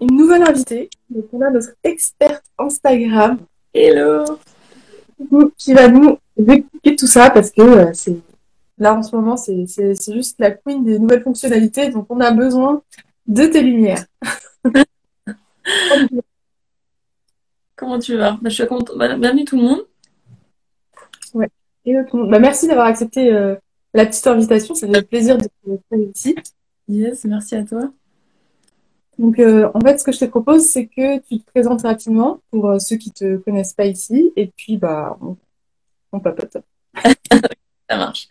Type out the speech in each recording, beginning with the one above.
Une nouvelle invitée, donc on a notre experte Instagram Hello qui va nous expliquer tout ça parce que euh, c'est là en ce moment c'est juste la queen des nouvelles fonctionnalités donc on a besoin de tes lumières. Comment tu vas? Bah, Je suis contente. Bah, bienvenue tout le monde. Ouais. Hello tout le monde. Bah, merci d'avoir accepté euh, la petite invitation. Ça fait plaisir de te ici. Yes, merci à toi. Donc, euh, en fait, ce que je te propose, c'est que tu te présentes rapidement pour euh, ceux qui te connaissent pas ici, et puis, bah, on, papote. Ça marche.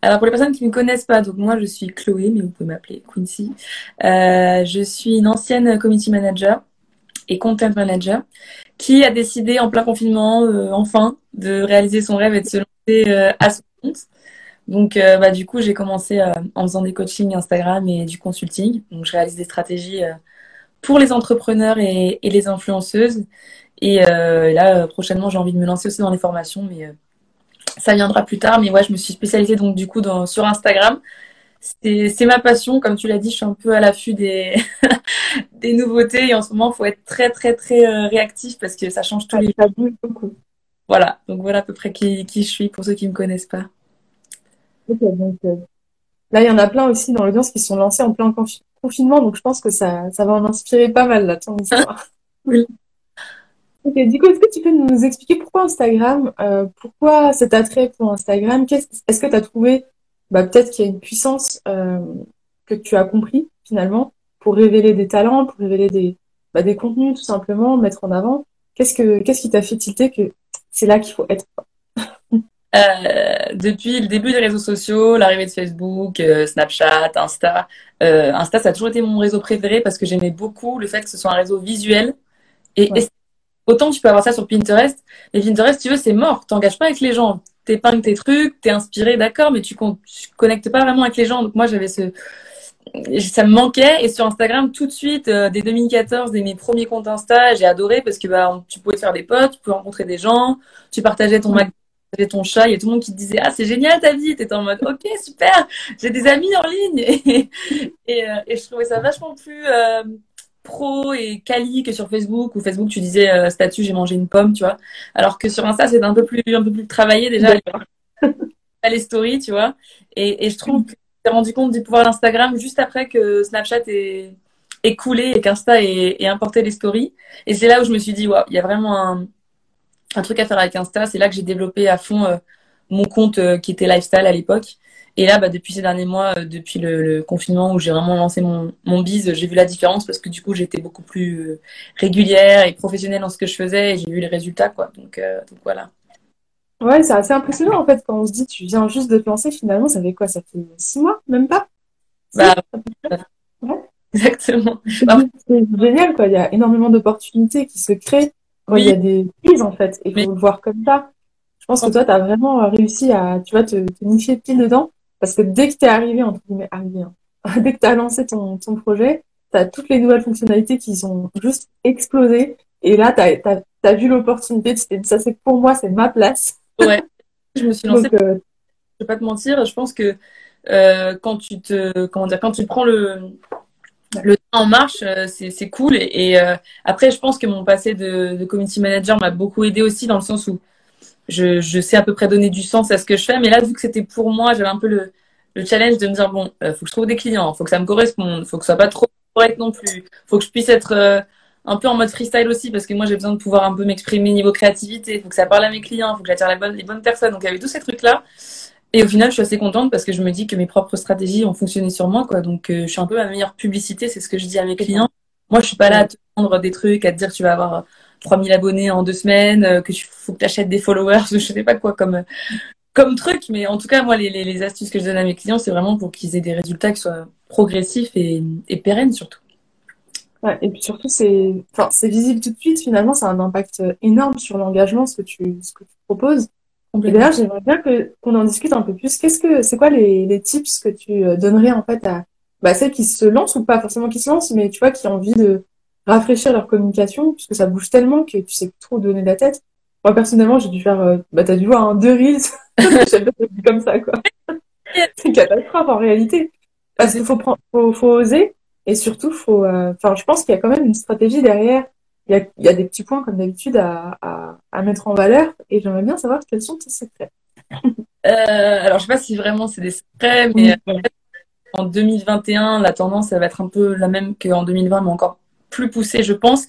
Alors, pour les personnes qui ne me connaissent pas, donc moi, je suis Chloé, mais vous pouvez m'appeler Quincy. Euh, je suis une ancienne community manager et content manager qui a décidé en plein confinement, enfin, de réaliser son rêve et de se lancer à son compte. Donc, bah, du coup, j'ai commencé en faisant des coachings Instagram et du consulting. Donc, je réalise des stratégies pour les entrepreneurs et, et les influenceuses. Et euh, là, prochainement, j'ai envie de me lancer aussi dans les formations, mais euh, ça viendra plus tard. Mais ouais, je me suis spécialisée donc du coup dans, sur Instagram. C'est ma passion, comme tu l'as dit, je suis un peu à l'affût des, des nouveautés et en ce moment, il faut être très très très euh, réactif parce que ça change tous les jours. Voilà, donc voilà à peu près qui, qui je suis pour ceux qui ne me connaissent pas. Ok, donc euh, là, il y en a plein aussi dans l'audience qui sont lancés en plein confinement confinement, donc je pense que ça, ça va en inspirer pas mal, là, ton histoire. oui. Ok, du coup, est-ce que tu peux nous expliquer pourquoi Instagram euh, Pourquoi cet attrait pour Instagram? Est-ce que tu as trouvé bah, peut-être qu'il y a une puissance euh, que tu as compris finalement pour révéler des talents, pour révéler des, bah, des contenus tout simplement, mettre en avant? Qu'est-ce que qu'est-ce qui t'a fait tilter que c'est là qu'il faut être euh, depuis le début des réseaux sociaux, l'arrivée de Facebook, euh, Snapchat, Insta, euh, Insta, ça a toujours été mon réseau préféré parce que j'aimais beaucoup le fait que ce soit un réseau visuel. Et, autant tu peux avoir ça sur Pinterest, mais Pinterest, tu veux, c'est mort. T'engages pas avec les gens. T'épingles tes trucs, t'es inspiré, d'accord, mais tu, tu connectes pas vraiment avec les gens. Donc moi, j'avais ce, ça me manquait et sur Instagram tout de suite euh, dès 2014 dès mes premiers comptes Insta j'ai adoré parce que bah tu pouvais faire des potes tu pouvais rencontrer des gens tu partageais ton magasin avais ton chat, il y a tout le monde qui te disait Ah, c'est génial ta vie. T'étais en mode Ok, super, j'ai des amis en ligne. Et, euh, et, je trouvais ça vachement plus euh, pro et quali que sur Facebook, où Facebook, tu disais euh, statut, j'ai mangé une pomme, tu vois. Alors que sur Insta, c'est un peu plus, un peu plus travaillé déjà. les stories, tu vois. Et, et je trouve que j'ai rendu compte du pouvoir d'Instagram juste après que Snapchat est, est coulé et qu'Insta ait, importé les stories. Et c'est là où je me suis dit, waouh, il y a vraiment un un truc à faire avec Insta. C'est là que j'ai développé à fond euh, mon compte euh, qui était lifestyle à l'époque. Et là, bah, depuis ces derniers mois, euh, depuis le, confinement où j'ai vraiment lancé mon, mon bise, j'ai vu la différence parce que du coup, j'étais beaucoup plus régulière et professionnelle dans ce que je faisais et j'ai vu les résultats, quoi. Donc, donc voilà. Ouais, c'est assez impressionnant en fait quand on se dit tu viens juste de te lancer, finalement, ça fait quoi? Ça fait six mois, même pas? Bah, ouais. Exactement. C'est génial, quoi. Il y a énormément d'opportunités qui se créent il y a des crises, en fait, et il faut le voir comme ça. Je pense que toi, tu as vraiment réussi à, tu vois, te, te nicher pile dedans, parce que dès que tu es arrivé, entre guillemets, arrivé, hein, dès que tu as lancé ton, ton projet, tu as toutes les nouvelles fonctionnalités qui ont juste explosé, et là, tu as, as, vu l'opportunité, tu t'es dit, ça c'est pour moi, c'est ma place. Ouais, je me suis lancée. Donc, euh... Je vais pas te mentir, je pense que euh, quand tu te, comment dire, quand tu prends le, le temps en marche, euh, c'est cool. Et, euh, après, je pense que mon passé de, community manager m'a beaucoup aidé aussi dans le sens où je, sais à peu près donner du sens à ce que je fais. Mais là, vu que c'était pour moi, j'avais un peu le, le, challenge de me dire bon, euh, faut que je trouve des clients, faut que ça me corresponde, faut que ce soit pas trop correct non plus, faut que je puisse être un peu en mode freestyle aussi, parce que moi, j'ai besoin de pouvoir un peu m'exprimer niveau créativité. Faut que ça parle à mes clients, faut que j'attire les bonnes, les bonnes personnes. Donc, il y avait tous ces trucs-là. Et au final, je suis assez contente parce que je me dis que mes propres stratégies ont fonctionné sur moi, quoi. Donc, euh, je suis un peu ma meilleure publicité, c'est ce que je dis à mes clients. Moi, je suis pas là à te vendre des trucs, à te dire que tu vas avoir 3000 abonnés en deux semaines, euh, que tu faut que tu achètes des followers, je sais pas quoi comme comme truc, mais en tout cas, moi, les, les, astuces que je donne à mes clients, c'est vraiment pour qu'ils aient des résultats qui soient progressifs et, et pérennes surtout. Ouais, et puis surtout, c'est enfin, visible tout de suite, finalement, ça a un impact énorme sur l'engagement, ce, que tu, ce que tu proposes. D'ailleurs, j'aimerais bien que qu'on en discute un peu plus. Qu'est-ce que c'est quoi les, les tips que tu euh, donnerais en fait à bah, celles qui se lancent ou pas forcément qui se lancent, mais tu vois, qui ont envie de rafraîchir leur communication, puisque ça bouge tellement que tu sais plus trop donner de la tête. Moi, personnellement, j'ai dû faire, euh, bah, t'as dû voir, un deux reels. comme ça, quoi. c'est une catastrophe, en réalité. Parce qu'il faut prendre, faut, faut oser. Et surtout, faut, euh, enfin, je pense qu'il y a quand même une stratégie derrière. Il y a, il y a des petits points, comme d'habitude, à, à, à, mettre en valeur. Et j'aimerais bien savoir quels sont tes secrets. euh, alors, je sais pas si vraiment c'est des secrets, mais en 2021, la tendance, ça va être un peu la même qu'en 2020, mais encore plus poussé, je pense,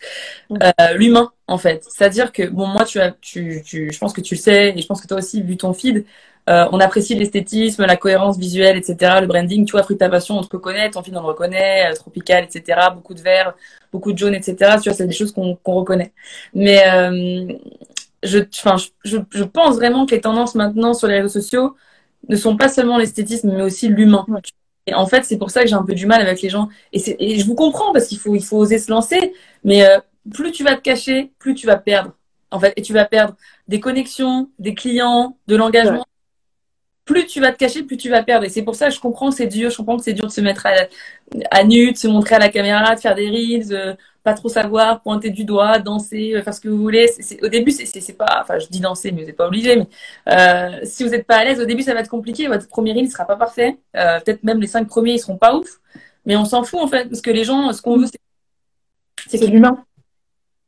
euh, l'humain en fait. C'est-à-dire que bon, moi, tu as, tu, tu, je pense que tu le sais, et je pense que toi aussi, vu ton feed, euh, on apprécie l'esthétisme, la cohérence visuelle, etc., le branding. Tu vois, fruit de ta passion, on te reconnaît, ton feed on le reconnaît, euh, tropical, etc., beaucoup de vert, beaucoup de jaune, etc. Tu vois, c'est des choses qu'on qu'on reconnaît. Mais euh, je, enfin, je, je pense vraiment que les tendances maintenant sur les réseaux sociaux ne sont pas seulement l'esthétisme, mais aussi l'humain. Et en fait, c'est pour ça que j'ai un peu du mal avec les gens. Et, et je vous comprends parce qu'il faut, il faut oser se lancer. Mais euh, plus tu vas te cacher, plus tu vas perdre. En fait, et tu vas perdre des connexions, des clients, de l'engagement. Plus tu vas te cacher, plus tu vas perdre. Et c'est pour ça que je comprends que c'est dur. Je comprends que c'est dur de se mettre à, à, nu, de se montrer à la caméra, de faire des reels, euh, pas trop savoir, pointer du doigt, danser, euh, faire ce que vous voulez. c'est au début, c'est pas, enfin, je dis danser, mais vous n'êtes pas obligé. Mais euh, si vous n'êtes pas à l'aise, au début, ça va être compliqué. Votre premier reel ne sera pas parfait. Euh, Peut-être même les cinq premiers, ils seront pas ouf. Mais on s'en fout en fait, parce que les gens, ce qu'on veut, c'est l'humain.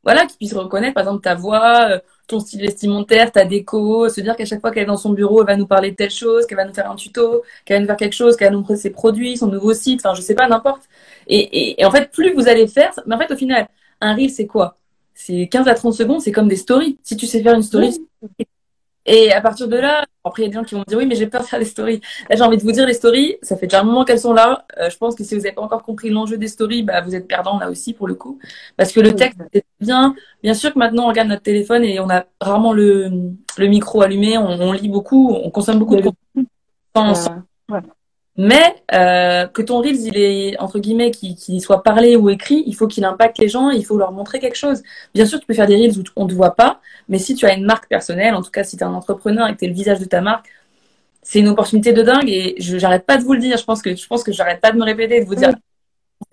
Voilà, qu'ils puissent reconnaître, par exemple, ta voix, euh, ton style vestimentaire, ta déco, se dire qu'à chaque fois qu'elle est dans son bureau, elle va nous parler de telle chose, qu'elle va nous faire un tuto, qu'elle va nous faire quelque chose, qu'elle va nous montrer ses produits, son nouveau site, enfin, je sais pas, n'importe. Et, et, en fait, plus vous allez faire, mais en fait, au final, un reel, c'est quoi? C'est 15 à 30 secondes, c'est comme des stories. Si tu sais faire une story, et à partir de là, après, il y a des gens qui vont me dire oui, mais j'ai peur de faire des stories. Là, j'ai envie de vous dire les stories, ça fait déjà un moment qu'elles sont là. Euh, je pense que si vous n'avez pas encore compris l'enjeu des stories, bah, vous êtes perdant là aussi pour le coup. Parce que le texte, c'est bien. Bien sûr que maintenant, on regarde notre téléphone et on a rarement le, le micro allumé, on, on lit beaucoup, on consomme beaucoup de contenu. Ouais. Mais euh, que ton Reels, il est, entre guillemets, qu'il soit parlé ou écrit, il faut qu'il impacte les gens, il faut leur montrer quelque chose. Bien sûr, tu peux faire des Reels où on ne te voit pas, mais si tu as une marque personnelle, en tout cas si tu es un entrepreneur et que tu es le visage de ta marque, c'est une opportunité de dingue et je j'arrête pas de vous le dire. Je pense que je pense que j'arrête pas de me répéter, de vous dire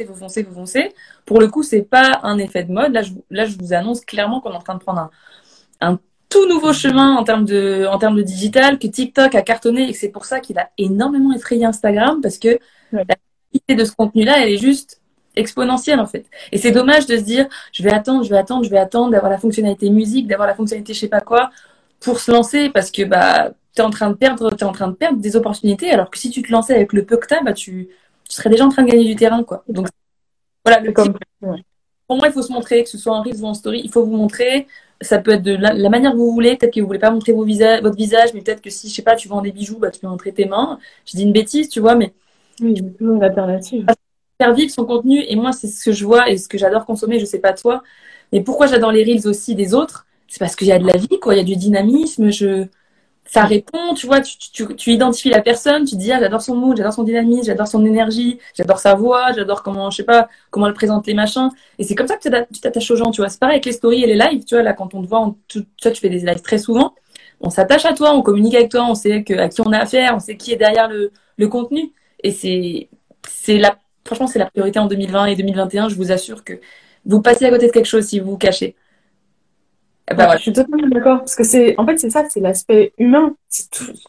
vous foncez, vous foncez. Pour le coup, c'est pas un effet de mode. Là, je, là, je vous annonce clairement qu'on est en train de prendre un, un tout nouveau chemin en termes de, en termes de digital, que TikTok a cartonné et que c'est pour ça qu'il a énormément effrayé Instagram parce que la qualité de ce contenu-là, elle est juste exponentielle en fait. Et c'est dommage de se dire, je vais attendre, je vais attendre, je vais attendre d'avoir la fonctionnalité musique, d'avoir la fonctionnalité je sais pas quoi pour se lancer parce que bah t'es en train de perdre, es en train de perdre des opportunités alors que si tu te lançais avec le peu que t'as, bah tu, tu serais déjà en train de gagner du terrain quoi. Donc voilà le comme... Pour moi, il faut se montrer, que ce soit en Reels ou en Story, il faut vous montrer ça peut être de la, manière que vous voulez. Peut-être que vous voulez pas montrer vos votre visage, mais peut-être que si, je sais pas, tu vends des bijoux, bah, tu peux montrer tes mains. Je dis une bêtise, tu vois, mais. Oui, il y a toujours une alternative. Faire vivre son contenu, et moi, c'est ce que je vois et ce que j'adore consommer, je sais pas toi. Mais pourquoi j'adore les reels aussi des autres? C'est parce qu'il y a de la vie, quoi. Il y a du dynamisme. Je, ça répond, tu vois, tu, tu, tu, identifies la personne, tu dis, ah, j'adore son mood, j'adore son dynamisme, j'adore son énergie, j'adore sa voix, j'adore comment, je sais pas, comment elle présente les machins. Et c'est comme ça que tu t'attaches aux gens, tu vois. C'est pareil avec les stories et les lives, tu vois, là, quand on te voit, on, tu, tu fais des lives très souvent. On s'attache à toi, on communique avec toi, on sait que, à qui on a affaire, on sait qui est derrière le, le contenu. Et c'est, c'est la, franchement, c'est la priorité en 2020 et 2021. Je vous assure que vous passez à côté de quelque chose si vous vous cachez. Eh ben, je suis totalement d'accord. Parce que c'est, en fait, c'est ça, c'est l'aspect humain.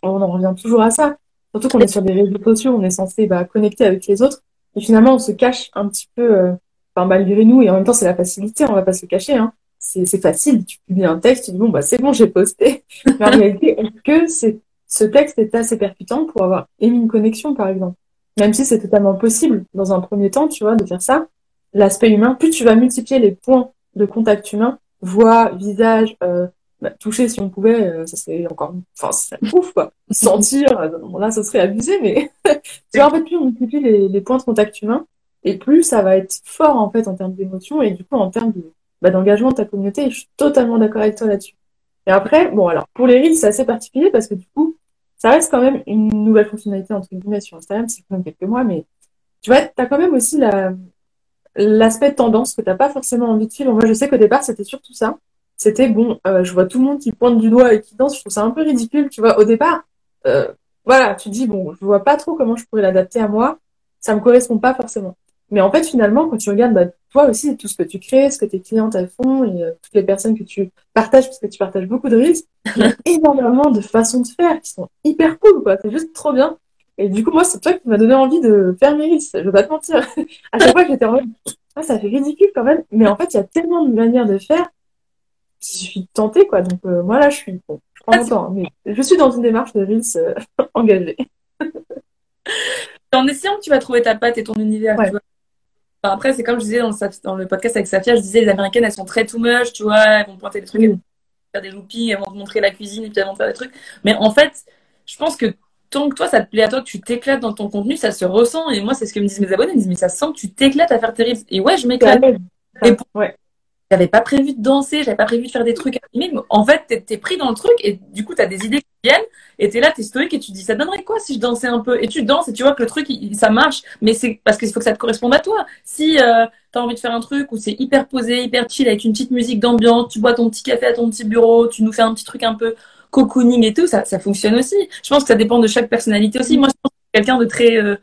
on en revient toujours à ça. Surtout qu'on est sur des réseaux sociaux, on est censé bah, connecter avec les autres. Et finalement, on se cache un petit peu, euh, enfin, malgré nous. Et en même temps, c'est la facilité, on va pas se cacher. Hein. C'est, c'est facile. Tu publies un texte, tu dis, bon, bah, c'est bon, j'ai posté. Mais en réalité, est-ce que c'est, ce texte est assez percutant pour avoir émis une connexion, par exemple? Même si c'est totalement possible, dans un premier temps, tu vois, de faire ça. l'aspect humain, plus tu vas multiplier les points de contact humain, voix, visage, euh, bah, toucher si on pouvait, euh, ça serait encore, enfin, ça serait ouf, quoi. Sentir, bon, là, ça serait abusé, mais tu vois, en fait, plus on multiplie les, les, points de contact humain, et plus ça va être fort, en fait, en termes d'émotion, et du coup, en termes de, bah, d'engagement de ta communauté, je suis totalement d'accord avec toi là-dessus. Et après, bon, alors, pour les reels, c'est assez particulier parce que du coup, ça reste quand même une nouvelle fonctionnalité, entre guillemets, sur Instagram, c'est quand même quelques mois, mais tu vois, t'as quand même aussi la, l'aspect tendance que t'as pas forcément envie de suivre. Moi, je sais qu'au départ, c'était surtout ça. C'était bon, euh, je vois tout le monde qui pointe du doigt et qui danse, je trouve ça un peu ridicule, tu vois. Au départ, euh, voilà, tu dis bon, je vois pas trop comment je pourrais l'adapter à moi. Ça me correspond pas forcément. Mais en fait, finalement, quand tu regardes bah, toi aussi tout ce que tu crées, ce que tes clientes elles font et euh, toutes les personnes que tu partages, parce que tu partages beaucoup de risques, il y a énormément de façons de faire qui sont hyper cool, quoi. C'est juste trop bien. Et du coup, moi, c'est toi qui m'a donné envie de faire mes risques. Je vais pas te mentir. à chaque fois, j'étais en mode, ah, ça fait ridicule quand même. Mais en fait, il y a tellement de manières de faire. Je suis tentée, quoi. Donc, euh, moi, là, je suis, bon, je prends mon temps. Hein, mais je suis dans une démarche de risque euh, engagée. en essayant que tu vas trouver ta patte et ton univers, tu vois. après, c'est comme je disais dans le, dans le, podcast avec Safia, je disais, les Américaines, elles sont très too much, tu vois. Elles vont pointer des trucs, elles vont faire des loopings, elles vont te montrer la cuisine et puis elles vont faire des trucs. Mais en fait, je pense que tant que toi, ça te plaît à toi, que tu t'éclates dans ton contenu, ça se ressent. Et moi, c'est ce que me disent mes abonnés. Ils me disent, mais ça sent que tu t'éclates à faire tes reels. Et ouais, je m'éclate. Et ouais. J'avais pas prévu de danser, j'avais pas prévu de faire des trucs animés. En fait, t'es es pris dans le truc et du coup, t'as des idées qui viennent et t'es là, t'es stoïque et tu te dis, ça donnerait quoi si je dansais un peu? Et tu danses et tu vois que le truc, ça marche. Mais c'est parce qu'il faut que ça te corresponde à toi. Si euh, t'as envie de faire un truc où c'est hyper posé, hyper chill avec une petite musique d'ambiance, tu bois ton petit café à ton petit bureau, tu nous fais un petit truc un peu cocooning et tout, ça, ça fonctionne aussi. Je pense que ça dépend de chaque personnalité aussi. Moi, je pense que quelqu'un de très, euh,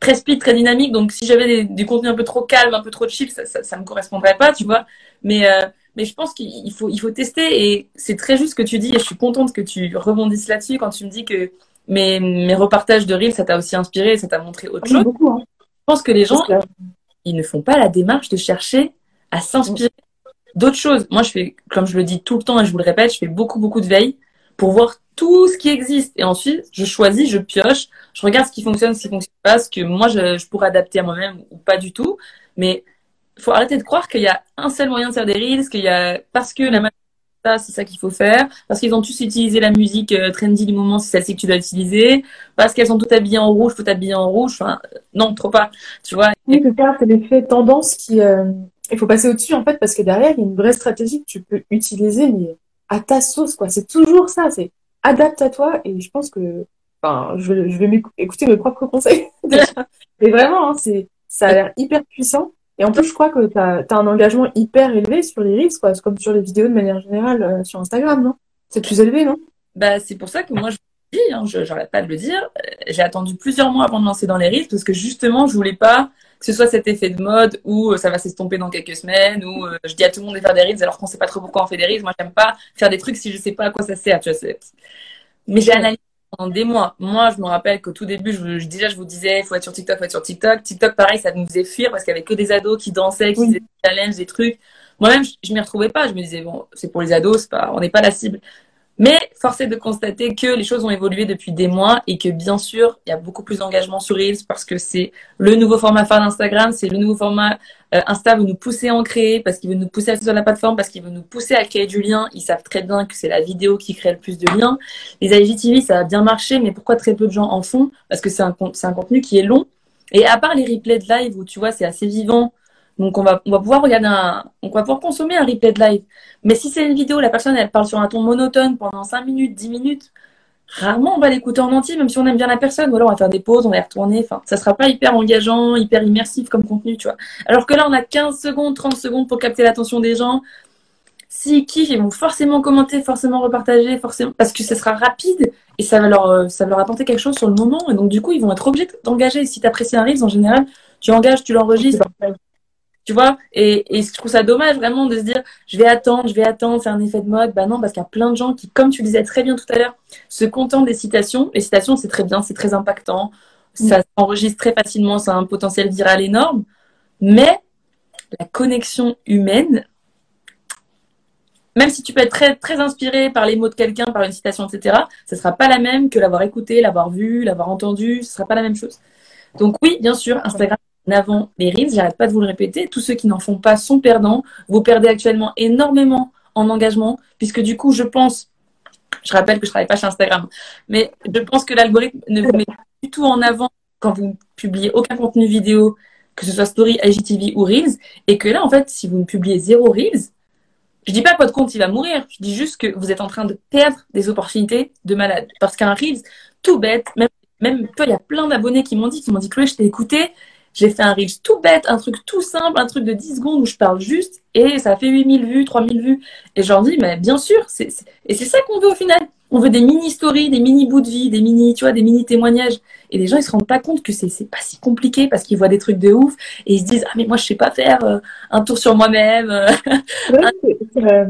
très speed, très dynamique. Donc, si j'avais du contenu un peu trop calme, un peu trop chill, ça, ça, ça me correspondrait pas, tu vois. Mais, euh, mais je pense qu'il faut, il faut tester et c'est très juste ce que tu dis et je suis contente que tu rebondisses là-dessus quand tu me dis que mes, mes repartages de Reels, ça t'a aussi inspiré, ça t'a montré autre chose. Beaucoup, hein. Je pense que les gens, ils ne font pas la démarche de chercher à s'inspirer d'autres choses. Moi, je fais, comme je le dis tout le temps et je vous le répète, je fais beaucoup, beaucoup de veille pour voir tout ce qui existe. Et ensuite, je choisis, je pioche, je regarde ce qui fonctionne, ce qui fonctionne pas, ce que moi, je, pourrais adapter à moi-même ou pas du tout. Mais il faut arrêter de croire qu'il y a un seul moyen de faire des reels, qu'il y a, parce que la ça, c'est ça qu'il faut faire, parce qu'ils ont tous utilisé la musique euh, trendy du moment, c'est celle-ci que tu dois utiliser, parce qu'elles sont toutes habillées en rouge, faut t'habiller en rouge, enfin, non, trop pas, tu vois. Oui, c'est c'est l'effet tendance qui, euh, il faut passer au-dessus, en fait, parce que derrière, il y a une vraie stratégie que tu peux utiliser, mais à ta sauce, quoi. C'est toujours ça, c'est adapte à toi, et je pense que, enfin, je je vais écouter mes propres conseils. Mais vraiment, hein, c'est, ça a l'air hyper puissant. Et en plus, je crois que tu as, un engagement hyper élevé sur les reels, quoi. Comme sur les vidéos de manière générale euh, sur Instagram, non? C'est plus élevé, non? Bah, c'est pour ça que moi, je dis, hein, je j'arrête pas de le dire, euh, j'ai attendu plusieurs mois avant de lancer dans les reels parce que justement, je voulais pas ce soit cet effet de mode où euh, ça va s'estomper dans quelques semaines, où je dis à tout le monde de faire des reels alors qu'on sait pas trop pourquoi on fait des reels. Moi, j'aime pas faire des trucs si je sais pas à quoi ça sert, tu vois. Mais j'ai analysé pendant des mois. Moi, je me rappelle qu'au tout début, je, déjà, je vous disais, il faut être sur TikTok, faut être sur TikTok. TikTok, pareil, ça nous faisait fuir parce qu'il y avait que des ados qui dansaient, qui faisaient des challenges, des trucs. Moi-même, je, je m'y retrouvais pas. Je me disais, bon, c'est pour les ados, c'est pas, on n'est pas la cible. Mais force est de constater que les choses ont évolué depuis des mois et que bien sûr, il y a beaucoup plus d'engagement sur Reels parce que c'est le nouveau format phare d'Instagram, c'est le nouveau format euh, Insta veut nous pousser à en créer parce qu'il veut nous pousser à sur la plateforme, parce qu'il veut nous pousser à créer du lien. Ils savent très bien que c'est la vidéo qui crée le plus de liens. Les IGTV, ça a bien marché, mais pourquoi très peu de gens en font? Parce que c'est un, un contenu qui est long. Et à part les replays de live où tu vois, c'est assez vivant, donc on va, on va pouvoir regarder un, on va pouvoir consommer un replay de live. Mais si c'est une vidéo, la personne elle parle sur un ton monotone pendant 5 minutes, 10 minutes, rarement on va l'écouter en entier, même si on aime bien la personne. Ou alors on va faire des pauses, on va y retourner. Enfin, ça sera pas hyper engageant, hyper immersif comme contenu, tu vois. Alors que là, on a 15 secondes, 30 secondes pour capter l'attention des gens. S'ils kiffent, ils vont forcément commenter, forcément repartager, forcément, parce que ce sera rapide et ça va leur, euh, ça va leur apporter quelque chose sur le moment. Et donc, du coup, ils vont être obligés d'engager. Si tu apprécies un Reels, en général, tu engages, tu l'enregistres. Tu vois et, et je trouve ça dommage vraiment de se dire je vais attendre, je vais attendre, c'est un effet de mode. Bah non, parce qu'il y a plein de gens qui, comme tu le disais très bien tout à l'heure, se contentent des citations. Les citations, c'est très bien, c'est très impactant. Ça s'enregistre très facilement, ça a un potentiel viral énorme. Mais la connexion humaine, même si tu peux être très, très inspiré par les mots de quelqu'un, par une citation, etc., ce sera pas la même que l'avoir écouté, l'avoir vu, l'avoir entendu, ce sera pas la même chose. Donc oui, bien sûr, Instagram avant les Reels, j'arrête pas de vous le répéter, tous ceux qui n'en font pas sont perdants. Vous perdez actuellement énormément en engagement, puisque du coup, je pense, je rappelle que je travaille pas chez Instagram, mais je pense que l'algorithme ne vous met pas du tout en avant quand vous publiez aucun contenu vidéo, que ce soit Story, IGTV ou Reels, et que là, en fait, si vous ne publiez zéro Reels, je dis pas que votre compte il va mourir, je dis juste que vous êtes en train de perdre des opportunités de malade. Parce qu'un Reels, tout bête, même, même toi, il y a plein d'abonnés qui m'ont dit, qui m'ont dit, Chloé, je t'ai écouté, j'ai fait un Reels tout bête, un truc tout simple, un truc de 10 secondes où je parle juste, et ça fait 8000 vues, 3000 vues. Et je leur dis, mais bien sûr, c'est, et c'est ça qu'on veut au final. On veut des mini stories, des mini bouts de vie, des mini, tu vois, des mini témoignages. Et les gens, ils se rendent pas compte que c'est, pas si compliqué parce qu'ils voient des trucs de ouf et ils se disent, ah, mais moi, je sais pas faire euh, un tour sur moi-même. Euh,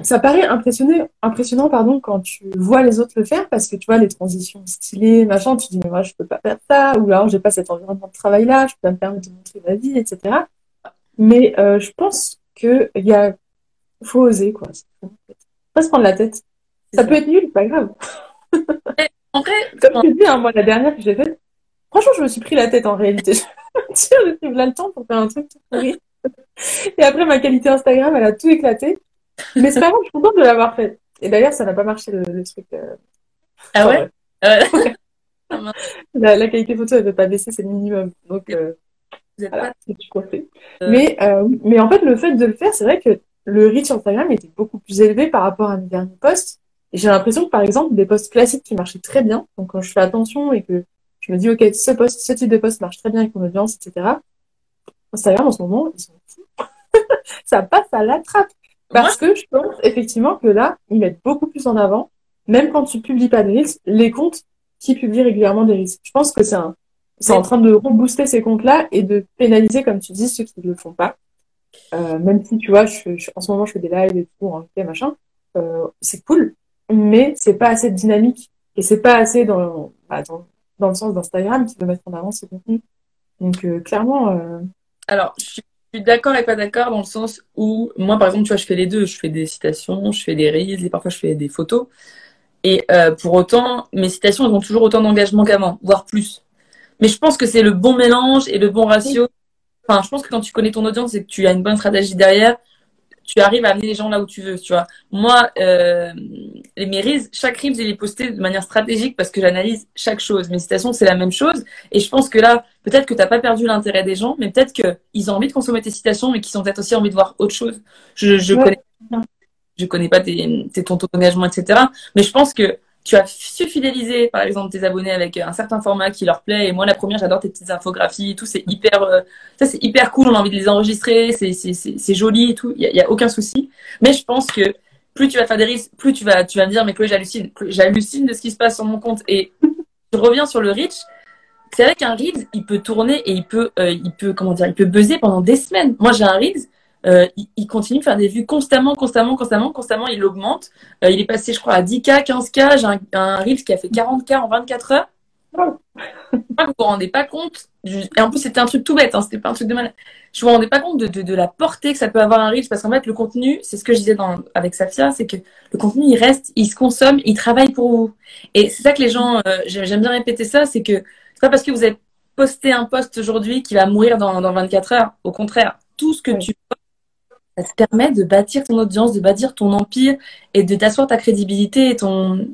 ça paraît impressionnant, impressionnant, pardon, quand tu vois les autres le faire parce que tu vois les transitions stylées, machin, tu dis, mais moi, je peux pas faire ça, ou alors j'ai pas cet environnement de travail là, je peux pas me permettre de montrer ma vie, etc. Mais euh, je pense qu'il y a, faut oser, quoi. Faut pas se prendre la tête. Ça, peut être nul, pas grave. en vrai, comme tu dis, hein, moi, la dernière que j'ai faite, franchement, je me suis pris la tête en réalité. J'ai pris là le temps pour faire un truc tout pourri. Et après, ma qualité Instagram, elle a tout éclaté. Mais c'est pas grave, je suis contente de l'avoir fait. Et d'ailleurs, ça n'a pas marché le, truc. Euh... Ah ouais, la, la, qualité photo, elle ne veut pas baisser, c'est le minimum. Donc, euh, voilà, pas... Euh. Mais, euh, mais en fait, le fait de le faire, c'est vrai que le reach Instagram était beaucoup plus élevé par rapport à mes derniers posts. Et j'ai l'impression que, par exemple, des posts classiques qui marchaient très bien, donc quand je fais attention et que je me dis, OK, ce post, ce type de post marche très bien avec mon audience, etc. Instagram, en ce moment, ils sont fous. ça passe à la trappe. Parce que je pense effectivement que là, ils mettent beaucoup plus en avant, même quand tu publies pas des reels, les comptes qui publient régulièrement des reels. Je pense que c'est un, c'est en train de rebooster ces comptes-là et de pénaliser, comme tu dis, ceux qui ne le font pas. Euh, même si, tu vois, je, je, en ce moment, je fais des lives et tout, en machin, euh, c'est cool, mais c'est pas assez dynamique et c'est pas assez dans, bah, dans, dans, le sens d'Instagram qui veut mettre en avant ces contenus. Donc, euh, clairement. Euh, Alors, je suis d'accord et pas d'accord dans le sens où, moi, par exemple, tu vois, je fais les deux. Je fais des citations, je fais des reels et parfois je fais des photos. Et euh, pour autant, mes citations, elles ont toujours autant d'engagement qu'avant, voire plus. Mais je pense que c'est le bon mélange et le bon ratio. Enfin, je pense que quand tu connais ton audience et que tu as une bonne stratégie derrière, tu arrives à amener les gens là où tu veux, tu vois. Moi, euh, mes reels, chaque reel, je les posté de manière stratégique parce que j'analyse chaque chose. Mes citations, c'est la même chose. Et je pense que là, peut-être que tu n'as pas perdu l'intérêt des gens, mais peut-être qu'ils ont envie de consommer tes citations, mais qu'ils ont peut-être aussi envie de voir autre chose. Je, je connais, je connais pas tes, tes tons d'engagement, etc. Mais je pense que tu as su fidéliser, par exemple, tes abonnés avec un certain format qui leur plaît. Et moi, la première, j'adore tes petites infographies tout. C'est hyper, euh, ça, c'est hyper cool. On a envie de les enregistrer. C'est, c'est, c'est, joli et tout. Il y, a, aucun souci. Mais je pense que plus tu vas faire des risques, plus tu vas, tu vas me dire, mais Chloé, j'hallucine. J'hallucine de ce qui se passe sur mon compte. Et je reviens sur le reach. C'est vrai qu'un reels, il peut tourner et il peut, euh, il peut, comment dire, il peut buzzer pendant des semaines. Moi, j'ai un reels euh, il, continue de faire des vues constamment, constamment, constamment, constamment. Il augmente. Euh, il est passé, je crois, à 10K, 15K. J'ai un, un qui a fait 40K en 24 heures. vous vous rendez pas compte. Et en plus, c'était un truc tout bête. Hein, c'était pas un truc de mal. Je vous rendais pas compte de, de, la portée que ça peut avoir un Reels parce qu'en fait, le contenu, c'est ce que je disais dans, avec Safia, c'est que le contenu, il reste, il se consomme, il travaille pour vous. Et c'est ça que les gens, euh, j'aime bien répéter ça, c'est que c'est pas parce que vous avez posté un post aujourd'hui qui va mourir dans, dans 24 heures. Au contraire, tout ce que tu ça te permet de bâtir ton audience, de bâtir ton empire et de t'asseoir ta crédibilité et ton,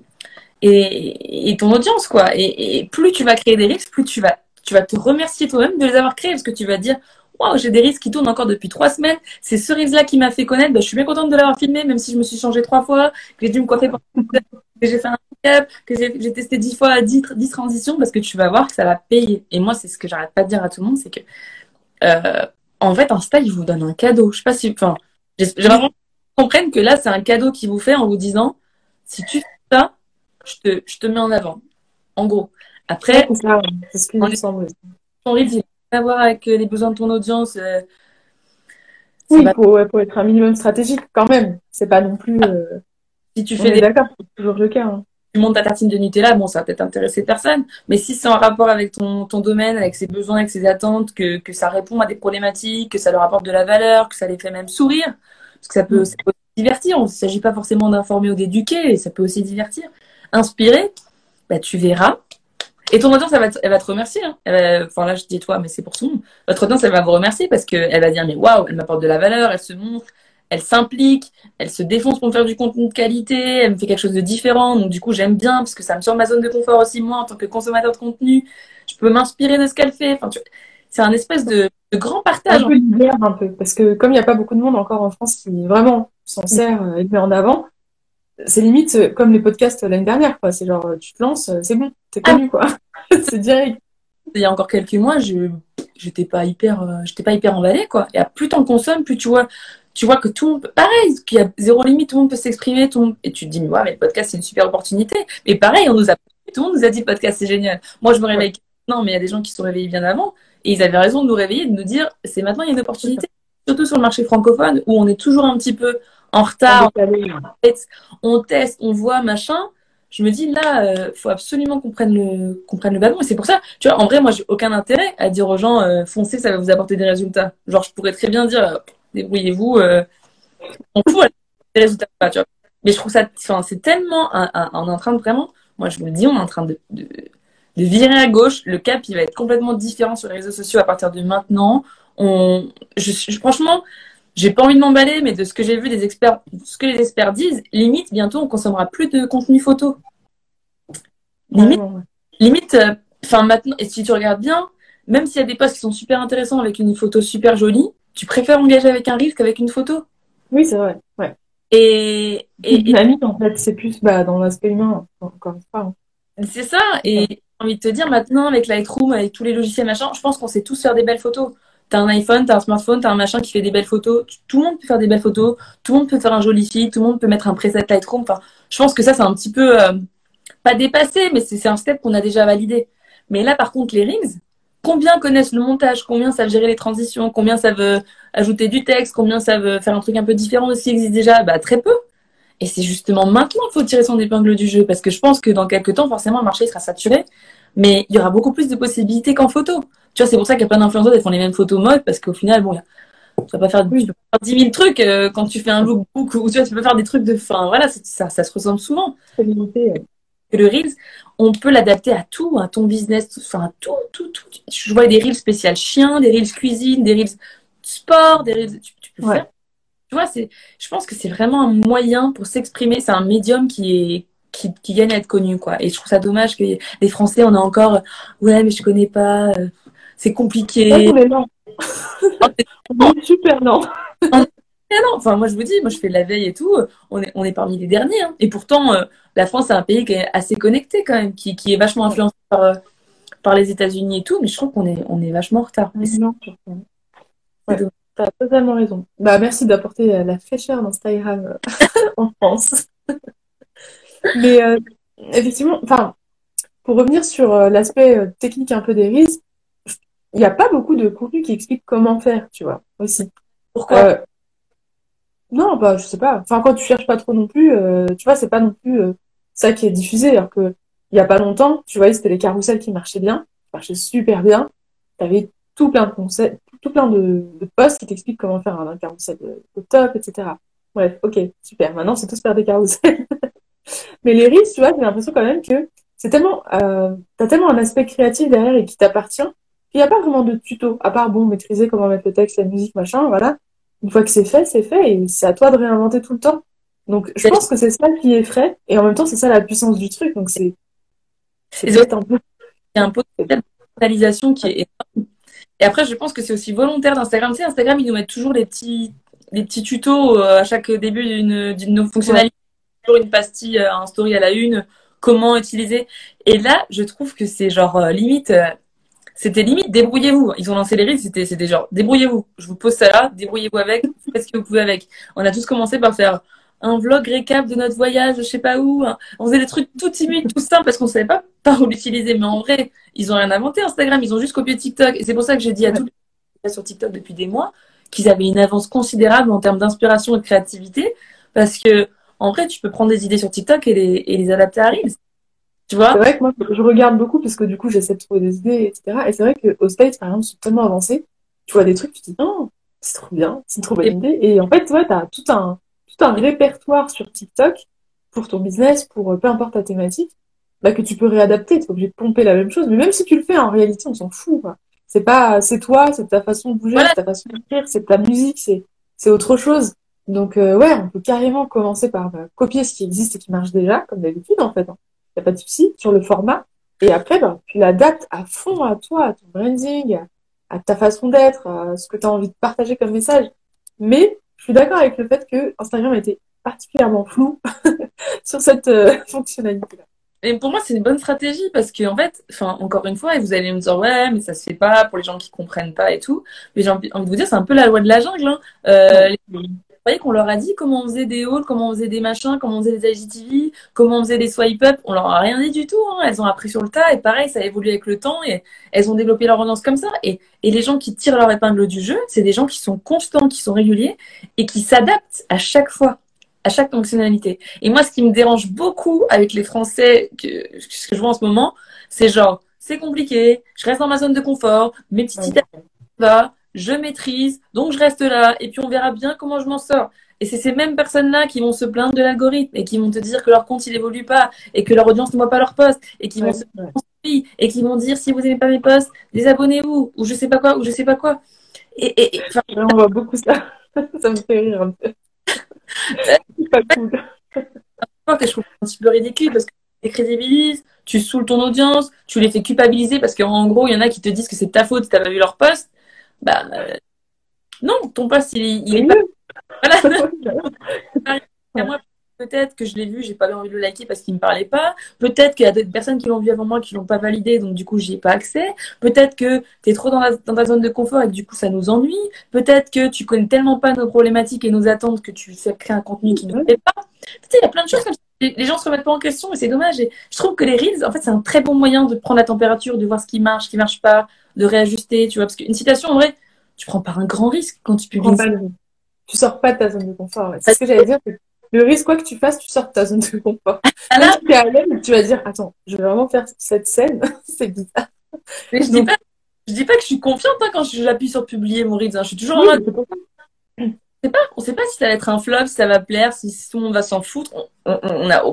et, ton audience, quoi. Et, plus tu vas créer des risques, plus tu vas, tu vas te remercier toi-même de les avoir créés parce que tu vas dire, waouh, j'ai des risques qui tournent encore depuis trois semaines. C'est ce risque-là qui m'a fait connaître. Ben, je suis bien contente de l'avoir filmé, même si je me suis changé trois fois, que j'ai dû me coiffer pendant que j'ai fait un cap, que j'ai testé dix fois dix, dix transitions parce que tu vas voir que ça va payer. Et moi, c'est ce que j'arrête pas de dire à tout le monde, c'est que, euh, en fait, Insta, il vous donne un cadeau. Je sais pas si, enfin, j'aimerais vraiment comprenne que là, c'est un cadeau qu'il vous fait en vous disant, si tu fais ça, je te, je te mets en avant. En gros. Après, c'est ce qui me semble. Ton rythme, il a à voir avec les besoins de ton audience. Euh, oui, il faut, être un minimum stratégique quand même. C'est pas non plus. Euh, si tu fais des. D'accord, c'est toujours le cas. Hein tu montes ta tartine de Nutella, bon, ça va peut-être intéresser personne, mais si c'est en rapport avec ton, ton domaine, avec ses besoins, avec ses attentes, que, que ça répond à des problématiques, que ça leur apporte de la valeur, que ça les fait même sourire, parce que ça peut, ça peut divertir. Il ne s'agit pas forcément d'informer ou d'éduquer, ça peut aussi divertir. Inspirer, bah, tu verras. Et ton audience, elle va te, elle va te remercier. Hein. enfin là, je dis toi, mais c'est pour tout le monde. Votre audience, elle va vous remercier parce qu'elle va dire, mais waouh, elle m'apporte de la valeur, elle se montre, elle s'implique, elle se défonce pour me faire du contenu de qualité, elle me fait quelque chose de différent. Donc du coup, j'aime bien parce que ça me sort ma zone de confort aussi moi en tant que consommateur de contenu. Je peux m'inspirer de ce qu'elle fait. Enfin, c'est un espèce de, grand partage. Un peu un peu parce que comme il n'y a pas beaucoup de monde encore en France qui vraiment s'en sert euh, et met en avant, c'est limite euh, comme les podcasts l'année dernière quoi. C'est genre tu te lances, euh, c'est bon, t'es connu quoi. c'est direct. Il y a encore quelques mois, je j'étais pas hyper j'étais pas hyper emballée quoi. Et plus t'en consommes, plus tu vois tu vois que tout le monde, pareil, qu'il y a zéro limite, tout le monde peut s'exprimer, tout et tu te dis, mais ouais, mais le podcast, c'est une super opportunité. Mais pareil, on nous a, tout le monde nous a dit, le podcast, c'est génial. Moi, je me réveille non, mais il y a des gens qui se sont réveillés bien avant, et ils avaient raison de nous réveiller, de nous dire, c'est maintenant, il y a une opportunité. Surtout sur le marché francophone, où on est toujours un petit peu en retard. On teste, on voit, machin. Je me dis, là, il euh, faut absolument qu'on prenne le, qu'on prenne le ballon. Et c'est pour ça, tu vois, en vrai, moi, j'ai aucun intérêt à dire aux gens, euh, foncez, ça va vous apporter des résultats. Genre, je pourrais très bien dire, débrouillez-vous. Euh, on fout les résultats tu vois. Mais je trouve ça, enfin, c'est tellement, on est en train de vraiment, moi je vous le dis, on est en train de, de, virer à gauche. Le cap, il va être complètement différent sur les réseaux sociaux à partir de maintenant. On, je, je franchement, j'ai pas envie de m'emballer, mais de ce que j'ai vu des experts, ce que les experts disent, limite, bientôt, on consommera plus de contenu photo. Limite, limite, euh, enfin maintenant, et si tu regardes bien, même s'il y a des posts qui sont super intéressants avec une photo super jolie, tu préfères engager avec un reel qu'avec une photo? Oui, c'est vrai. Ouais. Et, et, en fait, c'est plus bah, dans l'aspect humain, encore. Hein. C'est ça. Et j'ai envie de te dire, maintenant, avec Lightroom, avec tous les logiciels, machin, je pense qu'on sait tous faire des belles photos. T'as un iPhone, t'as un smartphone, t'as un machin qui fait des belles photos. Tout le monde peut faire des belles photos. Tout le monde peut faire un joli feed. Tout le monde peut mettre un preset Lightroom. Enfin, je pense que ça, c'est un petit peu, euh, pas dépassé, mais c'est un step qu'on a déjà validé. Mais là, par contre, les Reels, combien connaissent le montage, combien savent gérer les transitions, combien savent ajouter du texte, combien savent faire un truc un peu différent de ce qui existe déjà, bah très peu. Et c'est justement maintenant qu'il faut tirer son épingle du jeu, parce que je pense que dans quelques temps, forcément, le marché sera saturé, mais il y aura beaucoup plus de possibilités qu'en photo. Tu vois, c'est pour ça qu'il y a plein d'influenceurs qui font les mêmes photos mode, parce qu'au final, bon, tu vas pas faire, 10 000 trucs euh, quand tu fais un lookbook, ou tu vois, tu peux faire des trucs de fin. Voilà, ça, ça se ressemble souvent. Le Reels, on peut l'adapter à tout, à ton business, enfin à tout, tout, tout. Je vois des reels spéciales chiens, des reels cuisine, des reels sport, des reels. Tu, peux faire. Tu vois, c'est. Je pense que c'est vraiment un moyen pour s'exprimer. C'est un médium qui est qui, qui, gagne à être connu, quoi. Et je trouve ça dommage que les Français, on a encore, ouais, mais je connais pas, euh, c'est compliqué. on est lent. on est non. Enfin, moi, je vous dis, moi, je fais de la veille et tout. On est, on est parmi les derniers. Hein. Et pourtant, euh, la France, c'est un pays qui est assez connecté quand même, qui, qui est vachement influencé par, euh, par les États-Unis et tout. Mais je trouve qu'on est, on est vachement en retard. Non, ouais, as totalement raison. Bah, merci d'apporter euh, la fraîcheur d'Instagram en France. mais effectivement, enfin, pour revenir sur l'aspect technique un peu des risques, il n'y a pas beaucoup de contenu qui explique comment faire, tu vois, aussi. Pourquoi? Non, bah, je sais pas. Enfin, quand tu cherches pas trop non plus, euh, tu vois, c'est pas non plus euh, ça qui est diffusé. Alors que, il y a pas longtemps, tu vois, c'était les carousels qui marchaient bien, qui marchaient super bien. T'avais tout plein de concepts, tout plein de, de posts qui t'expliquent comment faire un, carrousel de, top, etc. Bref, ok, super. Maintenant, c'est tous faire des carousels. Mais les risques, tu vois, j'ai l'impression quand même que c'est tellement, euh, t'as tellement un aspect créatif derrière et qui t'appartient. Il n'y a pas vraiment de tuto, à part, bon, maîtriser comment mettre le texte, la musique, machin, voilà une fois que c'est fait, c'est fait et c'est à toi de réinventer tout le temps. Donc, je pense que c'est ça qui est frais et en même temps, c'est ça la puissance du truc. Donc, c'est. C'est un peu. Il y a un potentiel de réalisation qui est Et après, je pense que c'est aussi volontaire d'Instagram. Tu sais, Instagram, ils nous mettent toujours les petits, les petits tutos euh, à chaque début d'une, d'une fonctionnalité. Toujours une pastille, euh, un story à la une, comment utiliser? Et là, je trouve que c'est genre euh, limite c'était limite débrouillez-vous. Ils ont lancé les reels, c'était genre débrouillez-vous. Je vous pose ça là, débrouillez-vous avec, faites ce que vous pouvez avec. On a tous commencé par faire un vlog récap de notre voyage, je sais pas où. On faisait des trucs tout timides, tout simples parce qu'on savait pas par où l'utiliser. Mais en vrai, ils ont rien inventé Instagram, ils ont juste copié TikTok. Et c'est pour ça que j'ai dit à tous les sur TikTok depuis des mois qu'ils avaient une avance considérable en termes d'inspiration et de créativité parce que en vrai, tu peux prendre des idées sur TikTok et les, et les adapter à Reels. Tu vois C'est vrai que moi, je regarde beaucoup parce que du coup, j'essaie de trouver des idées, etc. Et c'est vrai qu'au States, par exemple, c'est tellement avancé. Tu vois des trucs, tu te dis, non, c'est trop bien, c'est une trop bonne idée. Et en fait, tu vois, as tout un, tout un répertoire sur TikTok pour ton business, pour euh, peu importe ta thématique. bah, que tu peux réadapter. Tu es obligé de pomper la même chose. Mais même si tu le fais, en réalité, on s'en fout. C'est pas, c'est toi, c'est ta façon de bouger, c'est ta façon d'écrire, c'est ta musique, c'est, c'est autre chose. Donc, euh, ouais, on peut carrément commencer par bah, copier ce qui existe et qui marche déjà, comme d'habitude, en fait. Il n'y a pas de souci sur le format. Et après, bah, tu l'adaptes à fond à toi, à ton branding, à ta façon d'être, à ce que tu as envie de partager comme message. Mais je suis d'accord avec le fait que Instagram était particulièrement flou sur cette euh, fonctionnalité-là. Et pour moi, c'est une bonne stratégie parce que, en fait, enfin, encore une fois, vous allez me dire, ouais, mais ça se fait pas pour les gens qui comprennent pas et tout. Mais j'ai envie de vous dire, c'est un peu la loi de la jungle. Hein. Euh, voyez qu'on leur a dit comment on faisait des hauls, comment on faisait des machins, comment on faisait des IGTV, comment on faisait des swipe up. On leur a rien dit du tout. Hein. Elles ont appris sur le tas et pareil, ça a évolué avec le temps et elles ont développé leur audience comme ça. Et, les gens qui tirent leur épingle du jeu, c'est des gens qui sont constants, qui sont réguliers et qui s'adaptent à chaque fois à chaque fonctionnalité. Et moi, ce qui me dérange beaucoup avec les Français, que, ce que je vois en ce moment, c'est genre, c'est compliqué, je reste dans ma zone de confort, mes petites idées va, je maîtrise, donc je reste là, et puis on verra bien comment je m'en sors. Et c'est ces mêmes personnes-là qui vont se plaindre de l'algorithme et qui vont te dire que leur compte il évolue pas et que leur audience ne voit pas leur poste et qui vont se et qui vont dire si vous aimez pas mes posts, désabonnez-vous ou je sais pas quoi ou je sais pas quoi. Et, et, on voit beaucoup ça. ça me fait rire un peu c'est pas cool. que je trouve un petit peu ridicule parce que tu crédibilises, tu saoules ton audience, tu les fais culpabiliser parce qu'en gros, il y en a qui te disent que c'est ta faute si t'as pas vu leur poste. Bah, euh, non, ton poste, il, est pas. Voilà. peut-être que je l'ai vu, j'ai pas envie de le liker parce qu'il me parlait pas. Peut-être qu'il y a d'autres personnes qui l'ont vu avant moi qui l'ont pas validé, donc du coup j'y ai pas accès. Peut-être que tu es trop dans, ta zone de confort et que du coup ça nous ennuie. Peut-être que tu connais tellement pas nos problématiques et nos attentes que tu fais créer un contenu qui ne plaît pas. Tu sais, il y a plein de choses comme ça. Les gens se remettent pas en question et c'est dommage. Et je trouve que les reels, en fait, c'est un très bon moyen de prendre la température, de voir ce qui marche, ce qui marche pas, de réajuster, tu vois. Parce qu'une citation, en vrai, tu prends pas un grand risque quand tu publies. Tu sors pas de ta zone de confort. C'est ce que j'allais dire le risque, quoi que tu fasses, tu sors de ta zone de confort. Ah tu es à tu vas dire, attends, je vais vraiment faire cette scène, c'est bizarre. Mais je dis pas, je dis pas que je suis confiante hein, quand j'appuie sur publier mon reels. Hein. Je suis toujours en mode. On pas, on sait pas si ça va être un flop, si ça va plaire, si tout le monde va s'en foutre. On, a,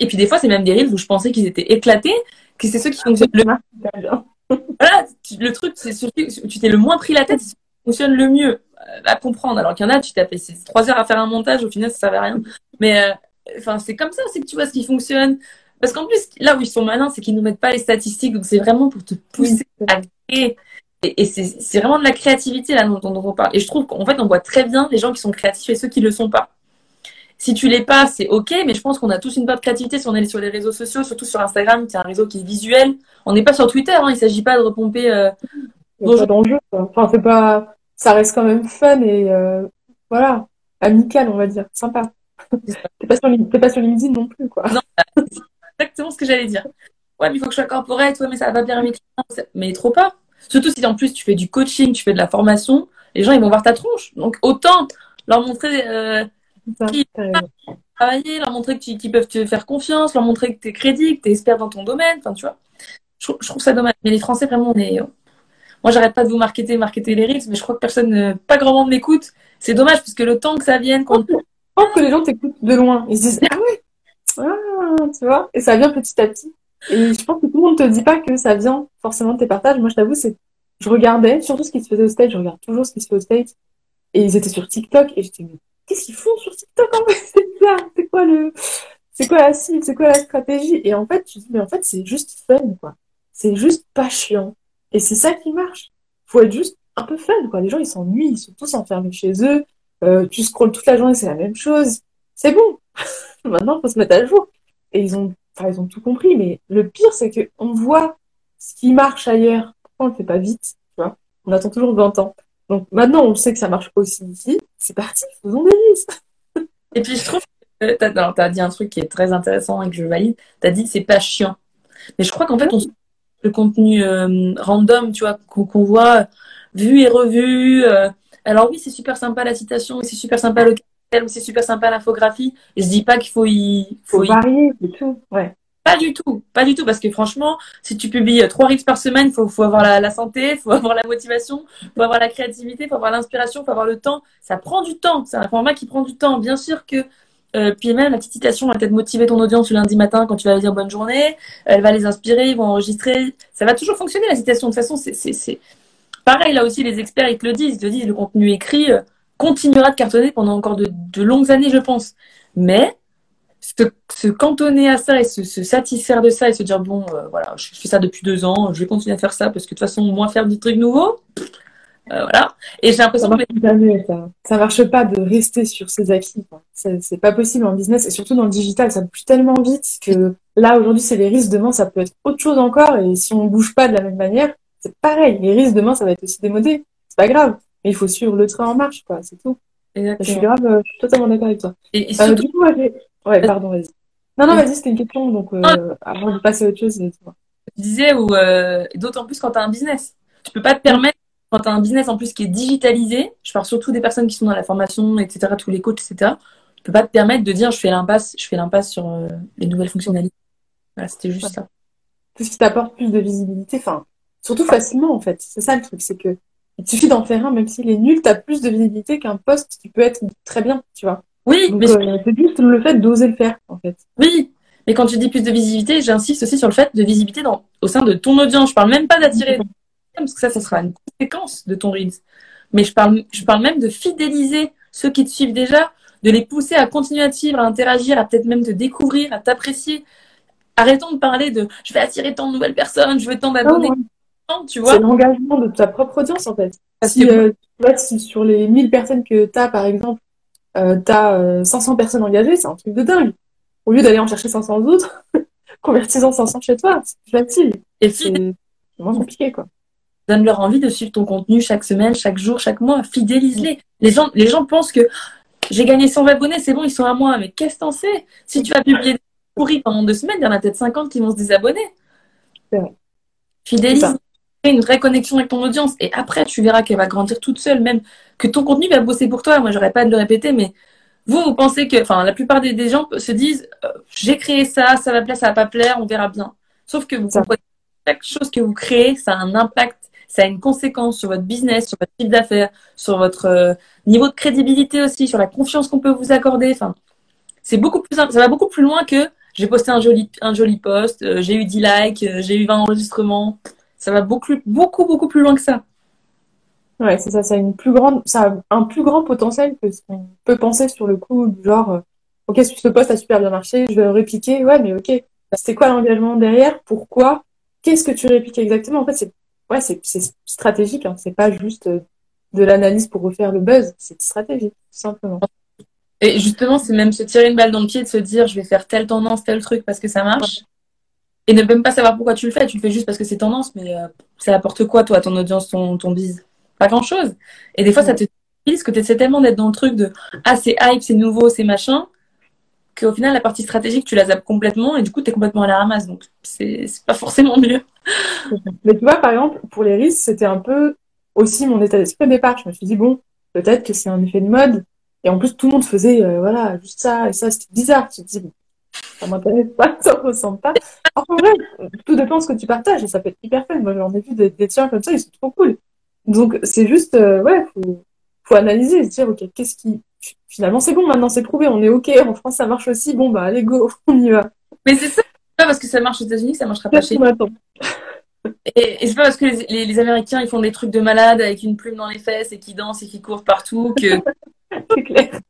et puis des fois, c'est même des reels où je pensais qu'ils étaient éclatés, que c'est ceux qui fonctionnent le mieux. Voilà, le truc, c'est où tu t'es le moins pris la tête, qui fonctionne le mieux. Euh, à comprendre. Alors qu'il y en a, tu t'as fait trois heures à faire un montage, au final, ça servait à rien. Mais euh, enfin, c'est comme ça aussi que tu vois ce qui fonctionne. Parce qu'en plus, là où ils sont malins, c'est qu'ils nous mettent pas les statistiques. Donc, c'est vraiment pour te pousser à créer. Et, c'est vraiment de la créativité là dont, on parle. Et je trouve qu'en fait, on voit très bien les gens qui sont créatifs et ceux qui le sont pas. Si tu l'es pas, c'est ok, mais je pense qu'on a tous une bonne créativité si on est sur les réseaux sociaux, surtout sur Instagram, qui est un réseau qui est visuel. On n'est pas sur Twitter, hein, il s'agit pas de repomper. Euh. Enfin, c'est pas ça reste quand même fun et euh, voilà, amical, on va dire, sympa. T'es pas, sur, pas sur LinkedIn non plus, quoi. Non, c'est exactement ce que j'allais dire. Ouais, mais il faut que je sois corporate, ouais, mais ça va bien avec Mais trop pas. Surtout si en plus tu fais du coaching, tu fais de la formation, les gens ils vont voir ta tronche. Donc autant leur montrer euh, qu'ils travailler, leur montrer qu'ils peuvent te faire confiance, leur montrer que tu es crédible, que tu es expert dans ton domaine. Enfin, tu vois. Je, je, trouve ça dommage. Mais les Français, vraiment, on est, moi, j'arrête pas de vous marketer, marketer les reels, mais je crois que personne, pas grand monde m'écoute. C'est dommage parce que le temps que ça vienne, quand... Je pense que les gens t'écoutent de loin. Ils se disent, ah ouais, ah, tu vois, et ça vient petit à petit. Et je pense que tout le monde te dit pas que ça vient forcément de tes partages. Moi, je t'avoue, c'est, je regardais surtout ce qui se faisait au stage, je regarde toujours ce qui se fait au stage. Et ils étaient sur TikTok, et j'étais, mais qu'est-ce qu'ils font sur TikTok en fait? C'est ça, c'est quoi le, c'est quoi la cible, c'est quoi la stratégie? Et en fait, tu dis, mais en fait, c'est juste fun, quoi. C'est juste pas chiant. Et c'est ça qui marche. Faut être juste un peu fun, quoi. Les gens, ils s'ennuient, ils sont tous enfermés chez eux. Euh, tu scrolles toute la journée, c'est la même chose. C'est bon. Maintenant, faut se mettre à jour. Et ils ont, enfin, ils ont tout compris. Mais le pire, c'est que on voit ce qui marche ailleurs. Pourquoi on le fait pas vite, tu vois? On attend toujours 20 ans. Donc maintenant, on sait que ça marche aussi ici. C'est parti, faisons des listes. Et puis, je trouve que tu as, dit un truc qui est très intéressant et que je valide. Tu as dit c'est pas chiant. Mais je crois qu'en fait, on le contenu euh, random, tu vois, qu'on voit vu et revu. Euh. alors oui, c'est super sympa la citation, c'est super sympa le ou c'est super sympa l'infographie. Je dis pas qu'il faut y faut, varier, c'est tout. Ouais. Pas du tout, pas du tout, parce que franchement, si tu publies euh, trois reels par semaine, faut, faut avoir la, la santé, faut avoir la motivation, faut avoir la créativité, faut avoir l'inspiration, faut avoir le temps. Ça prend du temps. C'est un format qui prend du temps. Bien sûr que Euh, puis même la petite citation va peut-être motiver ton audience le lundi matin quand tu vas leur dire bonne journée. Elle va les inspirer, ils vont enregistrer. Ça va toujours fonctionner la citation. De toute façon, c'est pareil. Là aussi, les experts ils te le disent. Ils te disent le contenu écrit euh, continuera de cartonner pendant encore de, de longues années, je pense. Mais se, se, cantonner à ça et se, se, satisfaire de ça et se dire bon euh, voilà je fais ça depuis deux ans je vais continuer à faire ça parce que de toute façon moins faire du truc nouveau euh, voilà. Et j'ai l'impression ça, que... ça. ça marche pas de rester sur ses acquis c'est pas possible en business et surtout dans le digital ça bouge tellement vite que là aujourd'hui c'est les risques. Demain ça peut être autre chose encore et si on bouge pas de la même manière c'est pareil. Les risques demain ça va être aussi démodé. C'est pas grave mais il faut suivre le train en marche quoi c'est tout Exactement. je suis grave je suis totalement d'accord avec toi et, et surtout... euh, du coup, Ouais, pardon, vas-y. Non, non, vas-y, c'était une question, donc euh, ah. avant de passer à autre chose. Tu disais, ou euh, d'autant plus quand tu as un business. Tu peux pas te permettre, quand tu as un business en plus qui est digitalisé, je parle surtout des personnes qui sont dans la formation, etc., tous les coachs, etc., tu peux pas te permettre de dire, je fais l'impasse, je fais l'impasse sur euh, les nouvelles fonctionnalités. Voilà, c'était juste ça. Tout ce qui t'apporte plus de visibilité, enfin, surtout facilement, en fait. C'est ça le truc, c'est que il suffit d'en faire un, même s'il est nul, tu as plus de visibilité qu'un poste qui peut être très bien, tu vois. Oui, mais euh, c'est juste le fait d'oser le faire, en fait. Oui, mais quand tu dis plus de visibilité, j'insiste aussi sur le fait de visibilité dans, au sein de ton audience. Je parle même pas d'attirer, parce que ça, ça sera une conséquence de ton Reels. Mais je parle, je parle même de fidéliser ceux qui te suivent déjà, de les pousser à continuer à te suivre, à interagir, à peut-être même te découvrir, à t'apprécier. Arrêtons de parler de je vais attirer tant de nouvelles personnes, je veux tant d'abonnés. Tu vois. C'est l'engagement de ta propre audience, en fait. Si, euh, si sur les 1000 personnes que tu as, par exemple, euh, t'as euh, 500 personnes engagées, c'est un truc de dingue. Au lieu d'aller en chercher 500 autres, convertis-en 500 chez toi, c'est plus facile. Et c'est moins compliqué, quoi. Donne-leur envie de suivre ton contenu chaque semaine, chaque jour, chaque mois. Fidélise-les. Les gens, les gens pensent que j'ai gagné 100 abonnés, c'est bon, ils sont à moi. Mais qu'est-ce que t'en sais? Si tu as publié des pourris pendant deux semaines, il y en a peut-être 50 qui vont se désabonner. Fidélise une vraie connexion avec ton audience. Et après tu verras qu'elle va grandir toute seule même que ton contenu va bosser pour toi. Moi j'aurais pas de le répéter mais vous vous pensez que enfin la plupart des, gens se disent euh, j'ai créé ça ça va plaire ça va pas plaire on verra bien. Sauf que vous comprenez chaque chose que vous créez ça a un impact ça a une conséquence sur votre business sur votre chiffre d'affaires sur votre euh, niveau de crédibilité aussi sur la confiance qu'on peut vous accorder. Enfin c'est beaucoup plus ça va beaucoup plus loin que j'ai posté un joli un joli post euh, j'ai eu 10 likes j'ai eu 20 enregistrements ça va beaucoup, beaucoup, beaucoup plus loin que ça. Ouais, c'est ça, ça a une plus grande, ça a un plus grand potentiel que ce qu'on peut penser sur le coup, du genre, euh, ok, ce poste a super bien marché, je vais le répliquer, ouais, mais ok, c'est quoi l'engagement derrière, pourquoi, qu'est-ce que tu répliques exactement? En fait, c'est ouais, c'est stratégique, hein. c'est pas juste euh, de l'analyse pour refaire le buzz, c'est stratégique, tout simplement. Et justement, c'est même se tirer une balle dans le pied de se dire, je vais faire telle tendance, tel truc parce que ça marche et ne même pas savoir pourquoi tu le fais. Tu le fais juste parce que c'est tendance, mais euh, ça apporte quoi, toi, ton audience, ton, ton bise? Pas grand chose. Et des fois, ça te parce que tu essaies tellement d'être dans le truc de ah, c'est hype, c'est nouveau, c'est machin, qu'au final, la partie stratégique, tu la zappes complètement et du coup, tu es complètement à la ramasse. Donc, c'est pas forcément mieux. Mais tu vois, par exemple, pour les risques, c'était un peu aussi mon état d'esprit au départ. Je me suis dit, bon, peut-être que c'est un effet de mode. Et en plus, tout le monde faisait, euh, voilà, juste ça, et ça, c'était bizarre. Je me suis dit, ça m'intéresse pas, ça me ressemble pas. En vrai, tout dépend de ce que tu partages et ça peut être hyper fun. Moi, j'en ai vu des, des tiens comme ça, ils sont trop cool. Donc, c'est juste, euh, ouais, faut, faut analyser et se dire, ok, qu'est-ce qui, finalement, c'est bon, maintenant, c'est prouvé, on est ok, en France, ça marche aussi, bon, bah, allez, go, on y va. Mais c'est ça, pas parce que ça marche aux États-Unis, ça marchera pas chez nous. Et, et c'est pas parce que les, les, Américains, ils font des trucs de malade avec une plume dans les fesses et qui dansent et qui courent partout que. c'est clair.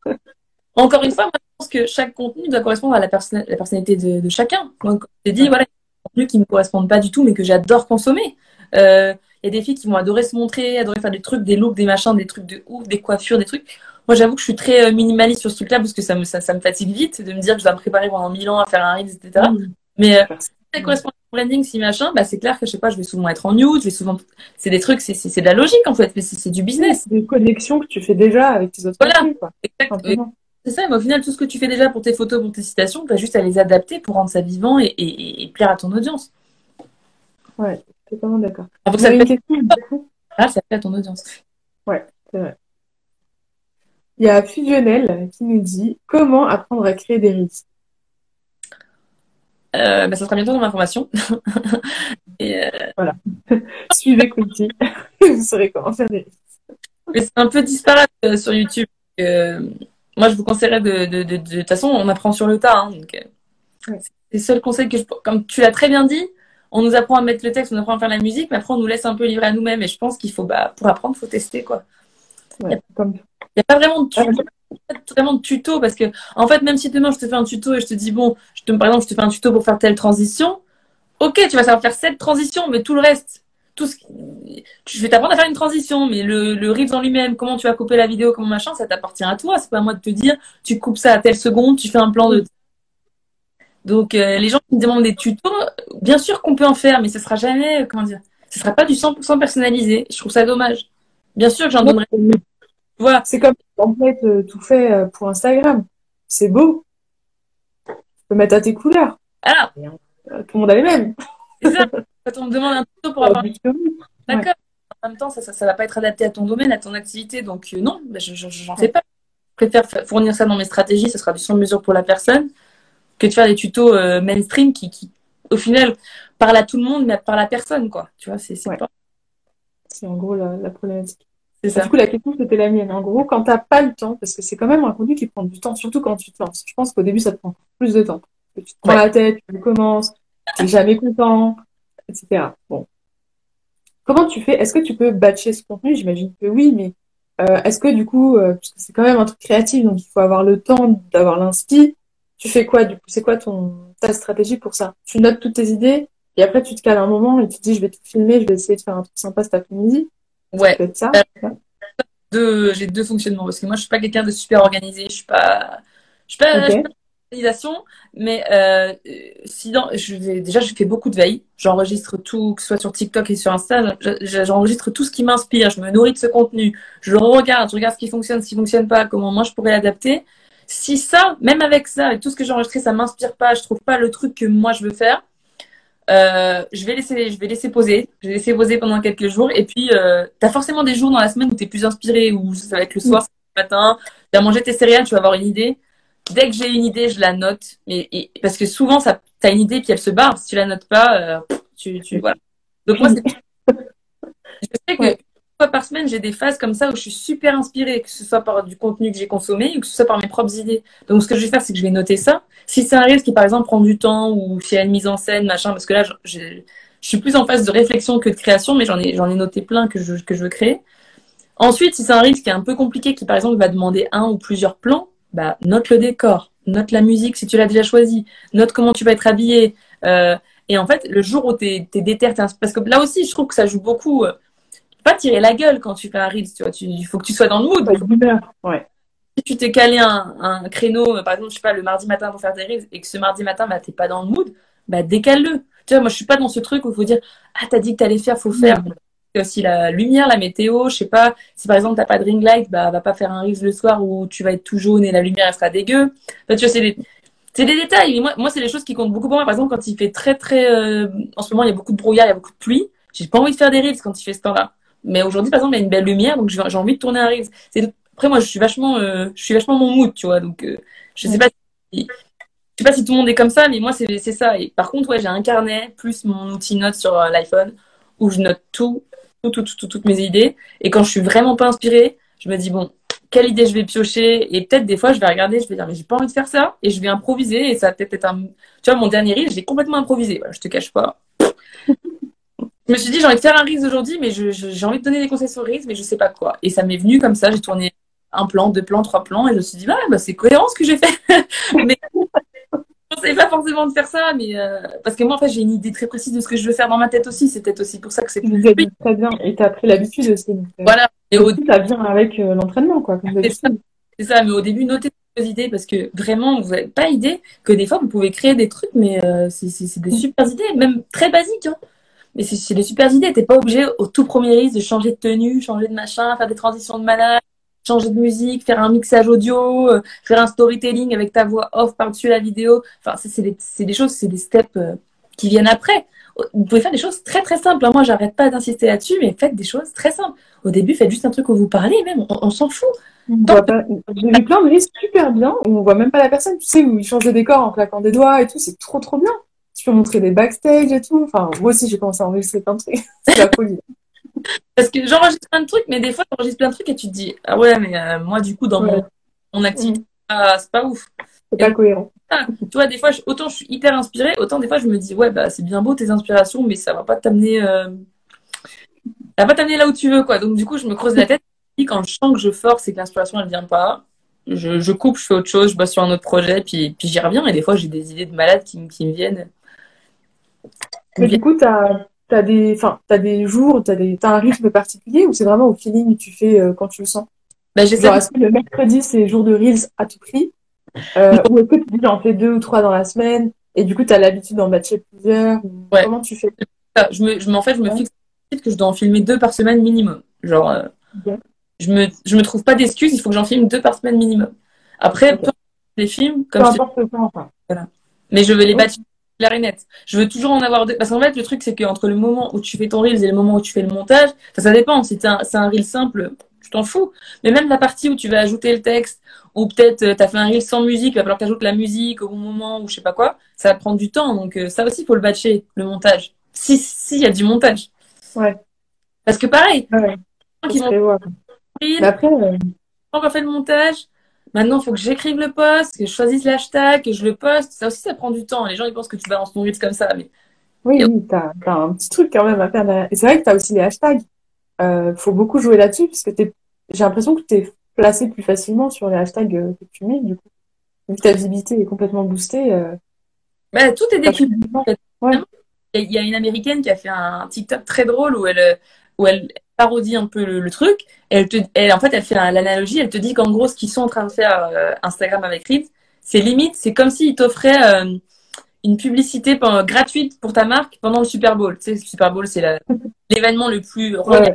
Encore une fois, moi, je pense que chaque contenu doit correspondre à la, la personnalité de, de chacun. Donc, j'ai dit, voilà, il y a des contenus qui ne me correspondent pas du tout, mais que j'adore consommer. Euh, il y a des filles qui vont adorer se montrer, adorer faire des trucs, des looks, des machins, des trucs de ouf, des coiffures, des trucs. Moi, j'avoue que je suis très euh, minimaliste sur ce truc-là parce que ça me, ça, ça, me fatigue vite de me dire que je dois me préparer pendant mille ans à faire un reel, etc. Mmh. Mais euh, si ça correspond à mon branding, si machin, bah, c'est clair que je sais pas, je vais souvent être en nude, je vais souvent. C'est des trucs, c'est de la logique en fait, mais c'est du business. C'est des connexions que tu fais déjà avec tes autres voilà. quoi. Exactement. C'est ça, mais au final, tout ce que tu fais déjà pour tes photos, pour tes citations, tu as juste à les adapter pour rendre ça vivant et, et, et plaire à ton audience. Ouais, totalement d'accord. Alors, ça, plaît... ah, ça plaît à ton audience. Ouais, c'est vrai. Il y a Fusionnel qui nous dit comment apprendre à créer des reels? Euh, bah, ça sera bientôt dans ma formation. et euh... Voilà. Suivez Quinty. Vous saurez comment faire des reels. Mais c'est un peu disparate euh, sur YouTube. Euh, moi, je vous conseillerais de, de, de, de, toute façon, on apprend sur le tas. Hein, donc, ouais. c'est le seul conseil que je, comme tu l'as très bien dit, on nous apprend à mettre le texte, on apprend à faire la musique, mais après, on nous laisse un peu livrer à nous-mêmes. Et je pense qu'il faut, bah, pour apprendre, il faut tester, quoi. Il n'y a, a, pas vraiment de tuto, vraiment de tuto parce que, en fait, même si demain je te fais un tuto et je te dis, bon, je te, par exemple, je te fais un tuto pour faire telle transition, ok, tu vas savoir faire cette transition, mais tout le reste, tout ce je vais t'apprendre à faire une transition, mais le, le Reels en lui-même, comment tu vas couper la vidéo, comment machin, ça t'appartient à toi. C'est pas à moi de te dire, tu coupes ça à telle seconde, tu fais un plan de. Donc, euh, les gens qui me demandent des tutos, bien sûr qu'on peut en faire, mais ce sera jamais, comment dire, ce sera pas du 100% personnalisé. Je trouve ça dommage. Bien sûr que j'en donnerai. Voilà. C'est comme en fait euh, tout fait euh, pour Instagram. C'est beau. Tu peux mettre à tes couleurs. Ah. Tout le monde a les mêmes. C'est ça. Quand on me demande un tuto pour avoir. D'accord. En même temps, ça, ça, va pas être adapté à ton domaine, à ton activité. Donc, euh, non, bah, je j'en fais pas. Je préfère fournir ça dans mes stratégies. Ça sera du sur mesure pour la personne que de faire des tutos euh, mainstream qui, qui, au final, parlent à tout le monde, mais parlent à la personne, quoi. Tu vois, c'est ouais. pas... C'est en gros la, la problématique. C'est ça. Du coup, la question, c'était la mienne. En gros, quand t'as pas le temps, parce que c'est quand même un contenu qui prend du temps, surtout quand tu te lances. Je pense qu'au début, ça te prend plus de temps. tu te prends la tête, tu commences, tu jamais content, etc. Bon. Comment tu fais? Est-ce que tu peux batcher ce contenu? J'imagine que oui, mais euh, est-ce que du coup, euh, parce que c'est quand même un truc créatif, donc il faut avoir le temps d'avoir l'inspi. Tu fais quoi du coup? C'est quoi ton ta stratégie pour ça? Tu notes toutes tes idées et après tu te cales un moment et tu te dis je vais te filmer, je vais essayer de faire un truc sympa cet après-midi. Ouais. Ça, euh, j'ai deux fonctionnements parce que moi je suis pas quelqu'un de super organisé, je suis pas, je suis pas, okay. je suis pas mais euh, sinon, je vais, déjà, je fais beaucoup de veille. J'enregistre tout, que ce soit sur TikTok et sur Insta. J'enregistre tout ce qui m'inspire. Je me nourris de ce contenu. Je le regarde, je regarde ce qui fonctionne, ce qui fonctionne pas, comment moi je pourrais l'adapter. Si ça, même avec ça, avec tout ce que j'ai enregistré, ça m'inspire pas, je trouve pas le truc que moi je veux faire, euh, je vais laisser, je vais laisser poser. Je vais laisser poser pendant quelques jours. Et puis, euh, tu as forcément des jours dans la semaine où tu es plus inspiré, ou ça va être le soir, le matin. Tu as mangé tes céréales, tu vas avoir une idée dès que j'ai une idée, je la note. Et parce que souvent, ça, t'as une idée puis elle se barre. Si tu la notes pas, euh, tu, tu, voilà. Donc moi, je sais que ouais. une fois par semaine, j'ai des phases comme ça où je suis super inspirée, que ce soit par du contenu que j'ai consommé ou que ce soit par mes propres idées. Donc ce que je vais faire, c'est que je vais noter ça. Si c'est un risque qui, par exemple, prend du temps ou s'il y a une mise en scène, machin, parce que là, je, suis plus en phase de réflexion que de création, mais j'en ai, j'en ai noté plein que je, que je veux créer. Ensuite, si c'est un risque qui est un peu compliqué, qui par exemple va demander un ou plusieurs plans, bah, note le décor, note la musique si tu l'as déjà choisi, note comment tu vas être habillé. Euh, et en fait, le jour où tu es, déter, parce que là aussi, je trouve que ça joue beaucoup. Euh, pas tirer la gueule quand tu fais un reel, tu vois, il faut que tu sois dans le mood. Ouais. Si tu t'es calé un, un, créneau, par exemple, je sais pas, le mardi matin pour faire des reels, et que ce mardi matin, bah, t'es pas dans le mood, bah, décale-le. Tu vois, moi, je suis pas dans ce truc où il faut dire, ah, t'as dit que t'allais faire, faut faire aussi la lumière, la météo, je sais pas, si par exemple t'as pas de ring light, bah va pas faire un riz le soir où tu vas être tout jaune et la lumière elle sera dégueu. Enfin, tu vois, c'est des, c'est des détails. Mais moi, moi c'est les choses qui comptent beaucoup pour moi. Par exemple, quand il fait très très, euh... en ce moment il y a beaucoup de brouillard, il y a beaucoup de pluie, j'ai pas envie de faire des reels quand il fait ce temps-là. Mais aujourd'hui, par exemple, il y a une belle lumière, donc j'ai envie de tourner un. C'est après moi, je suis vachement, euh... je suis vachement mon mood, tu vois. Donc euh... je sais pas si je sais pas si tout le monde est comme ça, mais moi c'est ça. Et par contre, ouais, j'ai un carnet plus mon outil note sur l'iPhone où je note tout toutes, mes idées. Et quand je suis vraiment pas inspirée, je me dis, bon, quelle idée je vais piocher? Et peut-être des fois, je vais regarder, je vais dire, mais j'ai pas envie de faire ça. Et je vais improviser. Et ça va peut-être être un. Tu vois, mon dernier reel, j'ai complètement improvisé. Voilà, je te cache pas. je me suis dit, j'ai envie de faire un reel aujourd'hui, mais j'ai envie de donner des conseils sur le mais je sais pas quoi. Et ça m'est venu comme ça. J'ai tourné un plan, deux plans, trois plans. Et je me suis dit, bah, bah c'est cohérent ce que j'ai fait. mais pensais pas forcément de faire ça, mais euh, parce que moi, en fait, j'ai une idée très précise de ce que je veux faire dans ma tête aussi. C'est peut-être aussi pour ça que c'est plus fluide. Très bien. Et t'as pris l'habitude aussi. Donc, euh, voilà. Et au ça vient avec euh, l'entraînement, quoi. C'est ça. ça. Mais au début, notez vos idées parce que vraiment, vous n'avez pas idée que des fois, vous pouvez créer des trucs, mais euh, c'est des super idées, même très basiques. Hein. Mais c'est des super idées. T'es pas obligé au tout premier risque de changer de tenue, changer de machin, faire des transitions de malade changer de musique, faire un mixage audio, euh, faire un storytelling avec ta voix off par-dessus la vidéo. Enfin, c'est des, des, choses, c'est des steps euh, qui viennent après. Vous pouvez faire des choses très très simples. Moi, j'arrête pas d'insister là-dessus, mais faites des choses très simples. Au début, faites juste un truc où vous parlez, même, on, s'en fout. J'ai vu plein de risques super bien où on voit même pas la personne, tu sais, où ils changent de décor en claquant des doigts et tout, c'est trop trop bien. Tu peux montrer des backstage et tout. Enfin, moi aussi, j'ai commencé à enregistrer plein de trucs. C'est la folie. Parce que j'enregistre plein de trucs, mais des fois, j'enregistre plein de trucs et tu te dis, ah ouais, mais euh, moi, du coup, dans mon mon activité, mm. c'est pas ouf. C'est pas cohérent. Ah, tu vois, des fois, autant je suis hyper inspirée, autant des fois je me dis, ouais, bah c'est bien beau tes inspirations, mais ça va pas t'amener, euh... ça va pas t'amener là où tu veux, quoi. Donc du coup, je me creuse la tête. Et quand je sens que je force et que l'inspiration elle vient pas, je, je, coupe, je fais autre chose, je bosse sur un autre projet, puis, puis j'y reviens. Et des fois, j'ai des idées de malade qui, qui me viennent. Mais du coup, tu as, as, des, as des jours, tu as, as, un rythme particulier ou c'est vraiment au feeling que tu fais euh, quand tu le sens? Bah, Genre, est-ce que le mercredi, c'est jour de Reels à tout prix? Euh, Ou est-ce que tu dis j'en fais deux ou trois dans la semaine et du coup, tu as l'habitude d'en matcher plusieurs ouais. Comment tu fais? Je me, je, En fait, je me fixe que je dois en filmer deux par semaine minimum. Genre, euh, okay. je, me, je me trouve pas d'excuses, il faut que j'en filme deux par semaine minimum. Après, okay. les films, comme Peu importe le temps, enfin. voilà. Mais je vais les battre clair et net. Je veux toujours en avoir deux. Parce qu'en fait, le truc, c'est qu'entre le moment où tu fais ton Reels et le moment où tu fais le montage, ça dépend. Si c'est un, un Reel simple, tu t'en fous. Mais même la partie où tu vas ajouter le texte, ou peut-être tu as fait un Reel sans musique, il va falloir que tu ajoutes la musique au bon moment, ou je sais pas quoi, ça va prendre du temps. Donc euh, ça aussi, il faut le batcher, le montage. Si, si, il y a du montage. Ouais. Parce que pareil, ouais. Qui vont... Après, euh... quand on fait le montage, Maintenant, il faut que j'écrive le post, que je choisisse l'hashtag, que je le poste. Ça aussi, ça prend du temps. Les gens, ils pensent que tu balances ton Reels comme ça. Mais... Oui, oui, tu as, un petit truc quand même à faire. Et c'est vrai que tu as aussi les hashtags. Il euh, faut beaucoup jouer là-dessus, parce que j'ai l'impression que tu es placé plus facilement sur les hashtags que tu mets, du coup. Vu que ta visibilité est complètement boostée. Euh... Bah, tout est. Ouais. Il y a une américaine qui a fait un TikTok très drôle où elle, où elle parodie un peu le, le truc. Elle te, elle, en fait, elle fait l'analogie. Elle te dit qu'en gros, ce qu'ils sont en train de faire euh, Instagram avec Reels, c'est limite, c'est comme s'ils t'offraient euh, une publicité pendant, gratuite pour ta marque pendant le Super Bowl. Tu sais, le Super Bowl, c'est l'événement le plus ouais.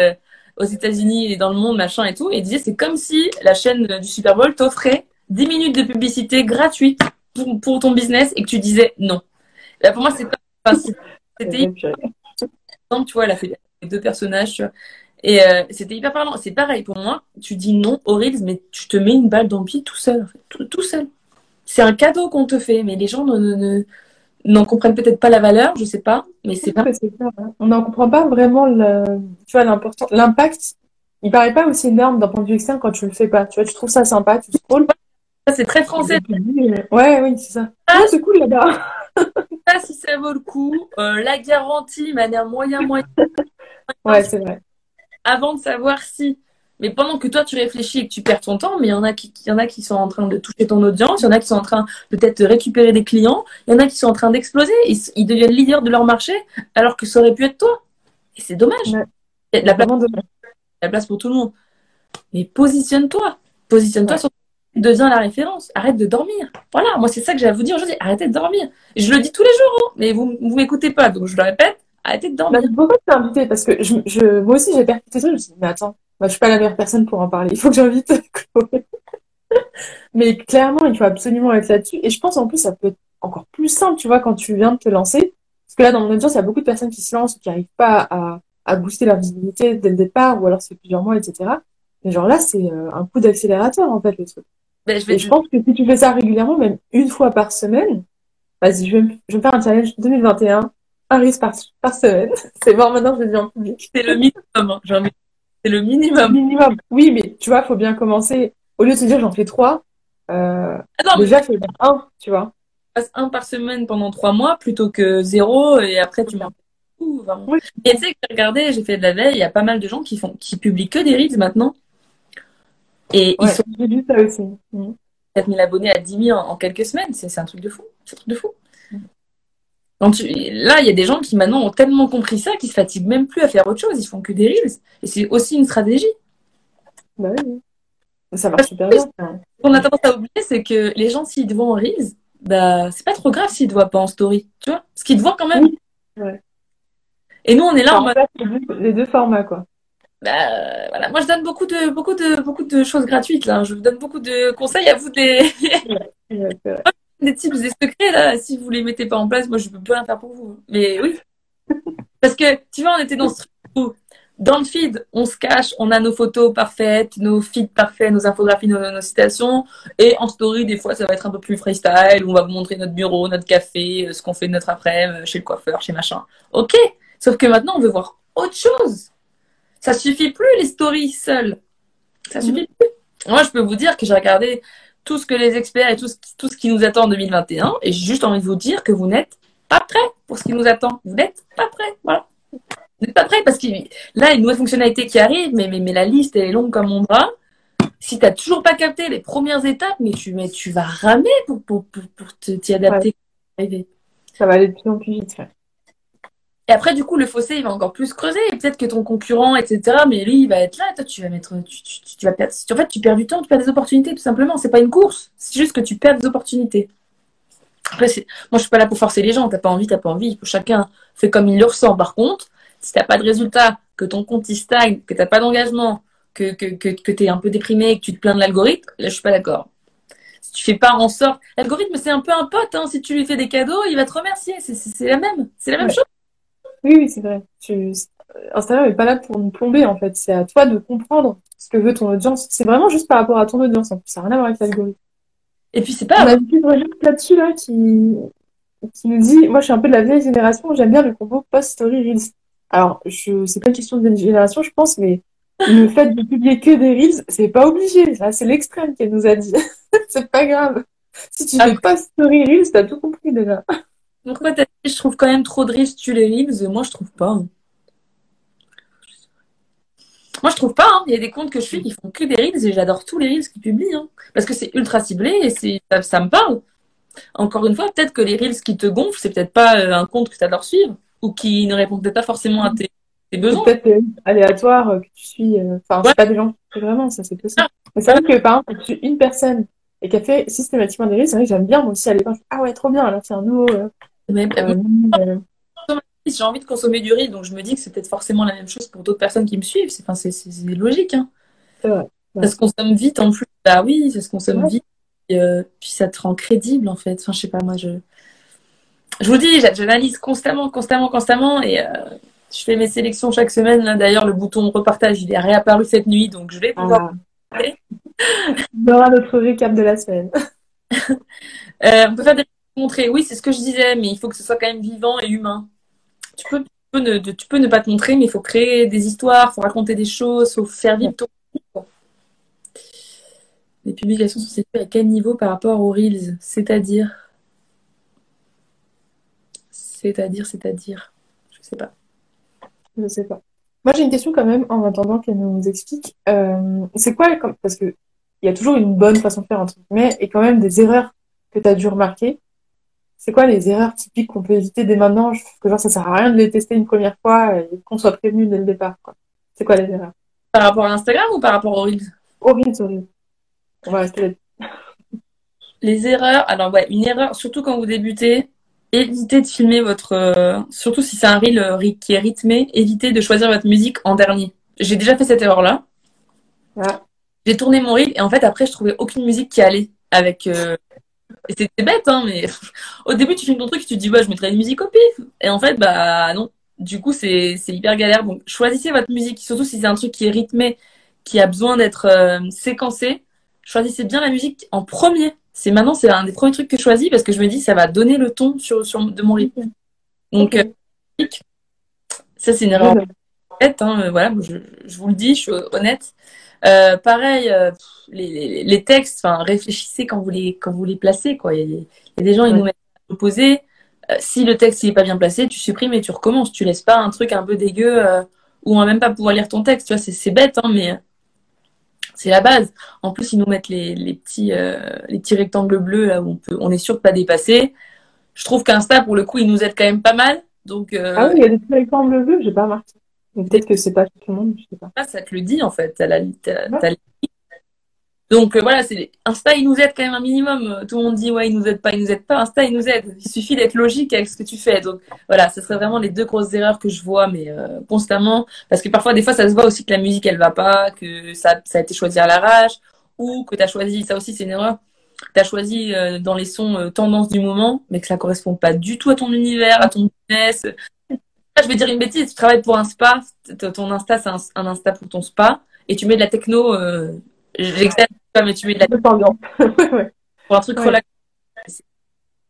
euh, aux États-Unis et dans le monde, machin et tout. Et disait, c'est comme si la chaîne du Super Bowl t'offrait 10 minutes de publicité gratuite pour, pour ton business et que tu disais non. Là, pour moi, c'est pas. C'était. tu vois, elle a fait deux personnages, tu vois. Et euh, c'était hyper parlant. C'est pareil pour moi. Tu dis non au Reels, mais tu te mets une balle dans le pied tout seul, en fait. tout, tout, seul. C'est un cadeau qu'on te fait, mais les gens n'en ne, ne, comprennent peut-être pas la valeur, je sais pas, mais c'est pas. Hein. On n'en comprend pas vraiment le, tu vois, l'important, l'impact. Il paraît pas aussi énorme d'un point de vue externe quand tu le fais pas. Tu vois, tu trouves ça sympa, tu scrolls. Ça, c'est très français. Ouais, oui, c'est ça. Ah, c'est cool là-bas. ça, si ça vaut le coup, euh, la garantie, manière moyen, moyen. Ouais, c'est vrai avant de savoir si. Mais pendant que toi tu réfléchis et que tu perds ton temps, mais il y en a qui, y en a qui sont en train de toucher ton audience, il y en a qui sont en train peut-être de récupérer des clients, il y en a qui sont en train d'exploser, ils, ils, deviennent leaders de leur marché, alors que ça aurait pu être toi. Et c'est dommage. Ouais. Il y a de la place, la place pour tout le monde. Mais positionne-toi. Positionne-toi Ouais. sur deviens la référence. Arrête de dormir. Voilà, moi c'est ça que j'ai à vous dire aujourd'hui. Arrêtez de dormir. Je le dis tous les jours, hein, mais vous vous m'écoutez pas, donc je le répète. Arrêtez de dormir. Bah, pourquoi tu t'es invité Parce que je, je, moi aussi j'ai percuté ça. Je me suis dit, mais attends, moi, je suis pas la meilleure personne pour en parler. Il faut que j'invite Chloé. mais clairement, il faut absolument être là-dessus. Et je pense en plus, ça peut être encore plus simple, tu vois, quand tu viens de te lancer. Parce que là, dans mon audience, il y a beaucoup de personnes qui se lancent, qui n'arrivent pas à, à booster leur visibilité dès le départ, ou alors c'est plusieurs mois, etc. Mais genre là, c'est euh, un coup d'accélérateur, en fait, le truc. Ben, je vais Et je pense que si tu fais ça régulièrement, même une fois par semaine, vas-y, je vais, me- je vais me faire un challenge 2021, un risque par, par semaine. C'est bon, maintenant, je le dis en public. c'est le minimum. hein, C'est le minimum. Minimum. Oui, mais tu vois, faut bien commencer. Au lieu de se dire j'en fais trois, euh, Ah non, mais déjà fais un, tu vois. passe un par semaine pendant trois mois plutôt que zéro et après tu m'en vraiment. Oui. Et tu sais que j'ai fait de la veille, il y a pas mal de gens qui font, qui publient que des reels maintenant. Et ils Ouais, sont j'ai ça aussi. Mhm. 4000 abonnés à 10 000 en, en quelques semaines. C'est c'est un truc de fou. C'est un truc de fou. Tu- là, il y a des gens qui maintenant ont tellement compris ça qu'ils se fatiguent même plus à faire autre chose. Ils font que des reels. Et c'est aussi une stratégie. Bah oui, oui. Ça marche super bien. Ce qu'on a tendance à oublier, c'est que les gens, s'ils te voient en reels, bah, c'est pas trop grave s'ils te voient pas en story. Tu vois? Parce qu'ils te voient quand même. Oui. Ouais. Et nous, on est là en mode, les deux, les deux formats, quoi. bah, voilà. Moi, je donne beaucoup de, beaucoup de, beaucoup de choses gratuites, là. Je vous donne beaucoup de conseils à vous des, Ouais. des tips, des secrets, là. Si vous les mettez pas en place, moi, je peux plus rien faire pour vous. Mais oui. Parce que, tu vois, on était dans ce truc où, dans le feed, on se cache, on a nos photos parfaites, nos feeds parfaits, nos infographies, nos, nos citations. Et en story, des fois, ça va être un peu plus freestyle, où on va vous montrer notre bureau, notre café, euh, ce qu'on fait de notre après-midi, chez le coiffeur, chez machin. Ok. Sauf que maintenant, on veut voir autre chose. Ça suffit plus, les stories seules. Ça suffit plus. moi, je peux vous dire que j'ai regardé tout ce que les experts et tout ce, tout ce qui nous attend en 2021 et j'ai juste envie de vous dire que vous n'êtes pas prêts pour ce qui nous attend. Vous n'êtes pas prêts, voilà. Vous n'êtes pas prêts parce que là, il y a une nouvelle fonctionnalité qui arrive, mais, mais, mais la liste elle est longue comme mon bras. Si tu n'as toujours pas capté les premières étapes, mais tu, mais tu vas ramer pour, pour, pour, pour t'y adapter. Ça va aller de plus en plus vite. Et après, du coup, le fossé, il va encore plus creuser. Peut-être que ton concurrent, etc., mais lui, il va être là. Toi, tu vas mettre. Tu, tu, tu vas perdre. En fait, tu perds du temps, tu perds des opportunités, tout simplement. C'est pas une course. C'est juste que tu perds des opportunités. Après, moi, je suis pas là pour forcer les gens. T'as pas envie, t'as pas envie. Chacun fait comme il le ressent. Par contre, si t'as pas de résultat, que ton compte il stagne, que t'as pas d'engagement, que, que, que, que t'es un peu déprimé, que tu te plains de l'algorithme, là, je suis pas d'accord. Si tu fais pas en sorte. L'algorithme, c'est un peu un pote. Hein. Si tu lui fais des cadeaux, il va te remercier. C'est la même. C'est la même chose. Oui, oui, c'est vrai. Tu... Instagram n'est pas là pour nous plomber, en fait. C'est à toi de comprendre ce que veut ton audience. C'est vraiment juste par rapport à ton audience. En plus, ça n'a rien à voir avec l'algorithme. Et puis, c'est pas. On a une là-dessus, là, qui... qui nous dit Moi, je suis un peu de la vieille génération, j'aime bien le combo post-story Reels. Alors, je... c'est pas une question de génération, je pense, mais le fait de publier que des Reels, c'est pas obligé. Là, c'est l'extrême qu'elle nous a dit. c'est pas grave. Si tu fais pas story Reels, t'as tout compris déjà. Pourquoi t'as dit je trouve quand même trop de reels tu les reels Moi, je trouve pas. Hein. Moi, je trouve pas. Hein. Il y a des comptes que je suis qui font que des reels et j'adore tous les reels qu'ils publient. Hein. Parce que c'est ultra ciblé et c'est ça, me parle. Encore une fois, peut-être que les reels qui te gonflent, c'est peut-être pas euh, un compte que tu adores suivre ou qui ne répond peut-être pas forcément à tes, besoins. Peut-être euh, aléatoire euh, que tu suis. Enfin, c'est pas des gens qui vraiment, ça c'est possible. Mais c'est vrai que par exemple, tu une personne et qui a fait systématiquement des reels, c'est vrai que j'aime bien moi aussi aller voir. Ah ouais, trop bien, là c'est un nouveau. Euh, euh, j'ai envie de consommer du riz, donc je me dis que c'est peut-être forcément la même chose pour d'autres personnes qui me suivent. C'est enfin, logique. Hein. Ça se consomme vite en plus. Bah oui, ça se consomme vite. Euh, puis ça te rend crédible en fait. Enfin, je sais pas, moi je. Je vous dis, j'analyse constamment, constamment, constamment et je fais mes sélections chaque semaine. D'ailleurs, le bouton repartage, il est réapparu cette nuit, donc je vais pouvoir. Ah. On aura notre récap de la semaine. on peut faire des montrer. Oui, c'est ce que je disais, mais il faut que ce soit quand même vivant et humain. Tu peux, ne pas te montrer, mais il faut créer des histoires, il faut raconter des choses, il faut faire vivre ton. Les publications sont situées à quel niveau par rapport aux Reels? C'est-à-dire? C'est-à-dire, c'est-à-dire? Je sais pas. Je sais pas. Moi, j'ai une question quand même, en attendant qu'elle nous explique. Euh, c'est quoi, parce que il y a toujours une bonne façon de faire, entre guillemets, et quand même des erreurs que tu as dû remarquer c'est quoi les erreurs typiques qu'on peut éviter dès maintenant? Je trouve que genre, ça sert à rien de les tester une première fois et qu'on soit prévenu dès le départ. C'est quoi les erreurs? Par rapport à Instagram ou par rapport aux Reels? Aux Reels, aux Reels. On va rester Les erreurs, alors ouais, une erreur, surtout quand vous débutez, évitez de filmer votre. Euh, surtout si c'est un reel euh, qui est rythmé, évitez de choisir votre musique en dernier. J'ai déjà fait cette erreur-là. J'ai tourné mon reel et en fait après je trouvais aucune musique qui allait avec euh, c'était bête, hein, mais au début, tu filmes ton truc, tu te dis, ouais, je mettrai une musique au pif. Et en fait, bah non. Du coup, c'est hyper galère. Donc, choisissez votre musique, surtout si c'est un truc qui est rythmé, qui a besoin d'être euh, séquencé. Choisissez bien la musique en premier. C'est maintenant, c'est un des premiers trucs que je choisis parce que je me dis, ça va donner le ton sur, sur de mon rythme. Donc, euh, ça, c'est une erreur bête. Hein, voilà, je, je, vous le dis, je suis honnête. Euh, pareil, euh, les, les, textes, enfin, réfléchissez quand vous les, quand vous les placez, quoi. Il y, a, des gens, ils nous mettent à opposer. Euh, si le texte, il est pas bien placé, tu supprimes et tu recommences. Tu laisses pas un truc un peu dégueu où on va même pas pouvoir lire ton texte. Tu vois, c'est bête, hein, mais c'est la base. En plus, ils nous mettent les, les petits, les petits rectangles bleus là où on peut, on est sûr de pas dépasser. Je trouve qu'Insta, pour le coup, il nous aide quand même pas mal. Donc, Ah oui, il y a des petits rectangles bleus, j'ai pas remarqué. Peut-être que c'est pas tout le monde, je sais pas. Ah, ça te le dit en fait, la, Donc euh, voilà, c'est Insta il nous aide quand même un minimum. Tout le monde dit ouais il nous aide pas, il nous aide pas. Insta il nous aide. Il suffit d'être logique avec ce que tu fais. Donc voilà, ce serait vraiment les deux grosses erreurs que je vois, mais euh, constamment, parce que parfois des fois ça se voit aussi que la musique elle va pas, que ça, ça a été choisi à l'arrache, ou que tu as choisi, ça aussi c'est une erreur. Tu as choisi euh, dans les sons tendance du moment, mais que ça correspond pas du tout à ton univers, à ton business, je vais dire une bêtise, tu travailles pour un spa, ton Insta, c'est un, Insta pour ton spa, et tu mets de la techno, euh, j'exagère pas, mais tu mets de la techno pour un truc relax.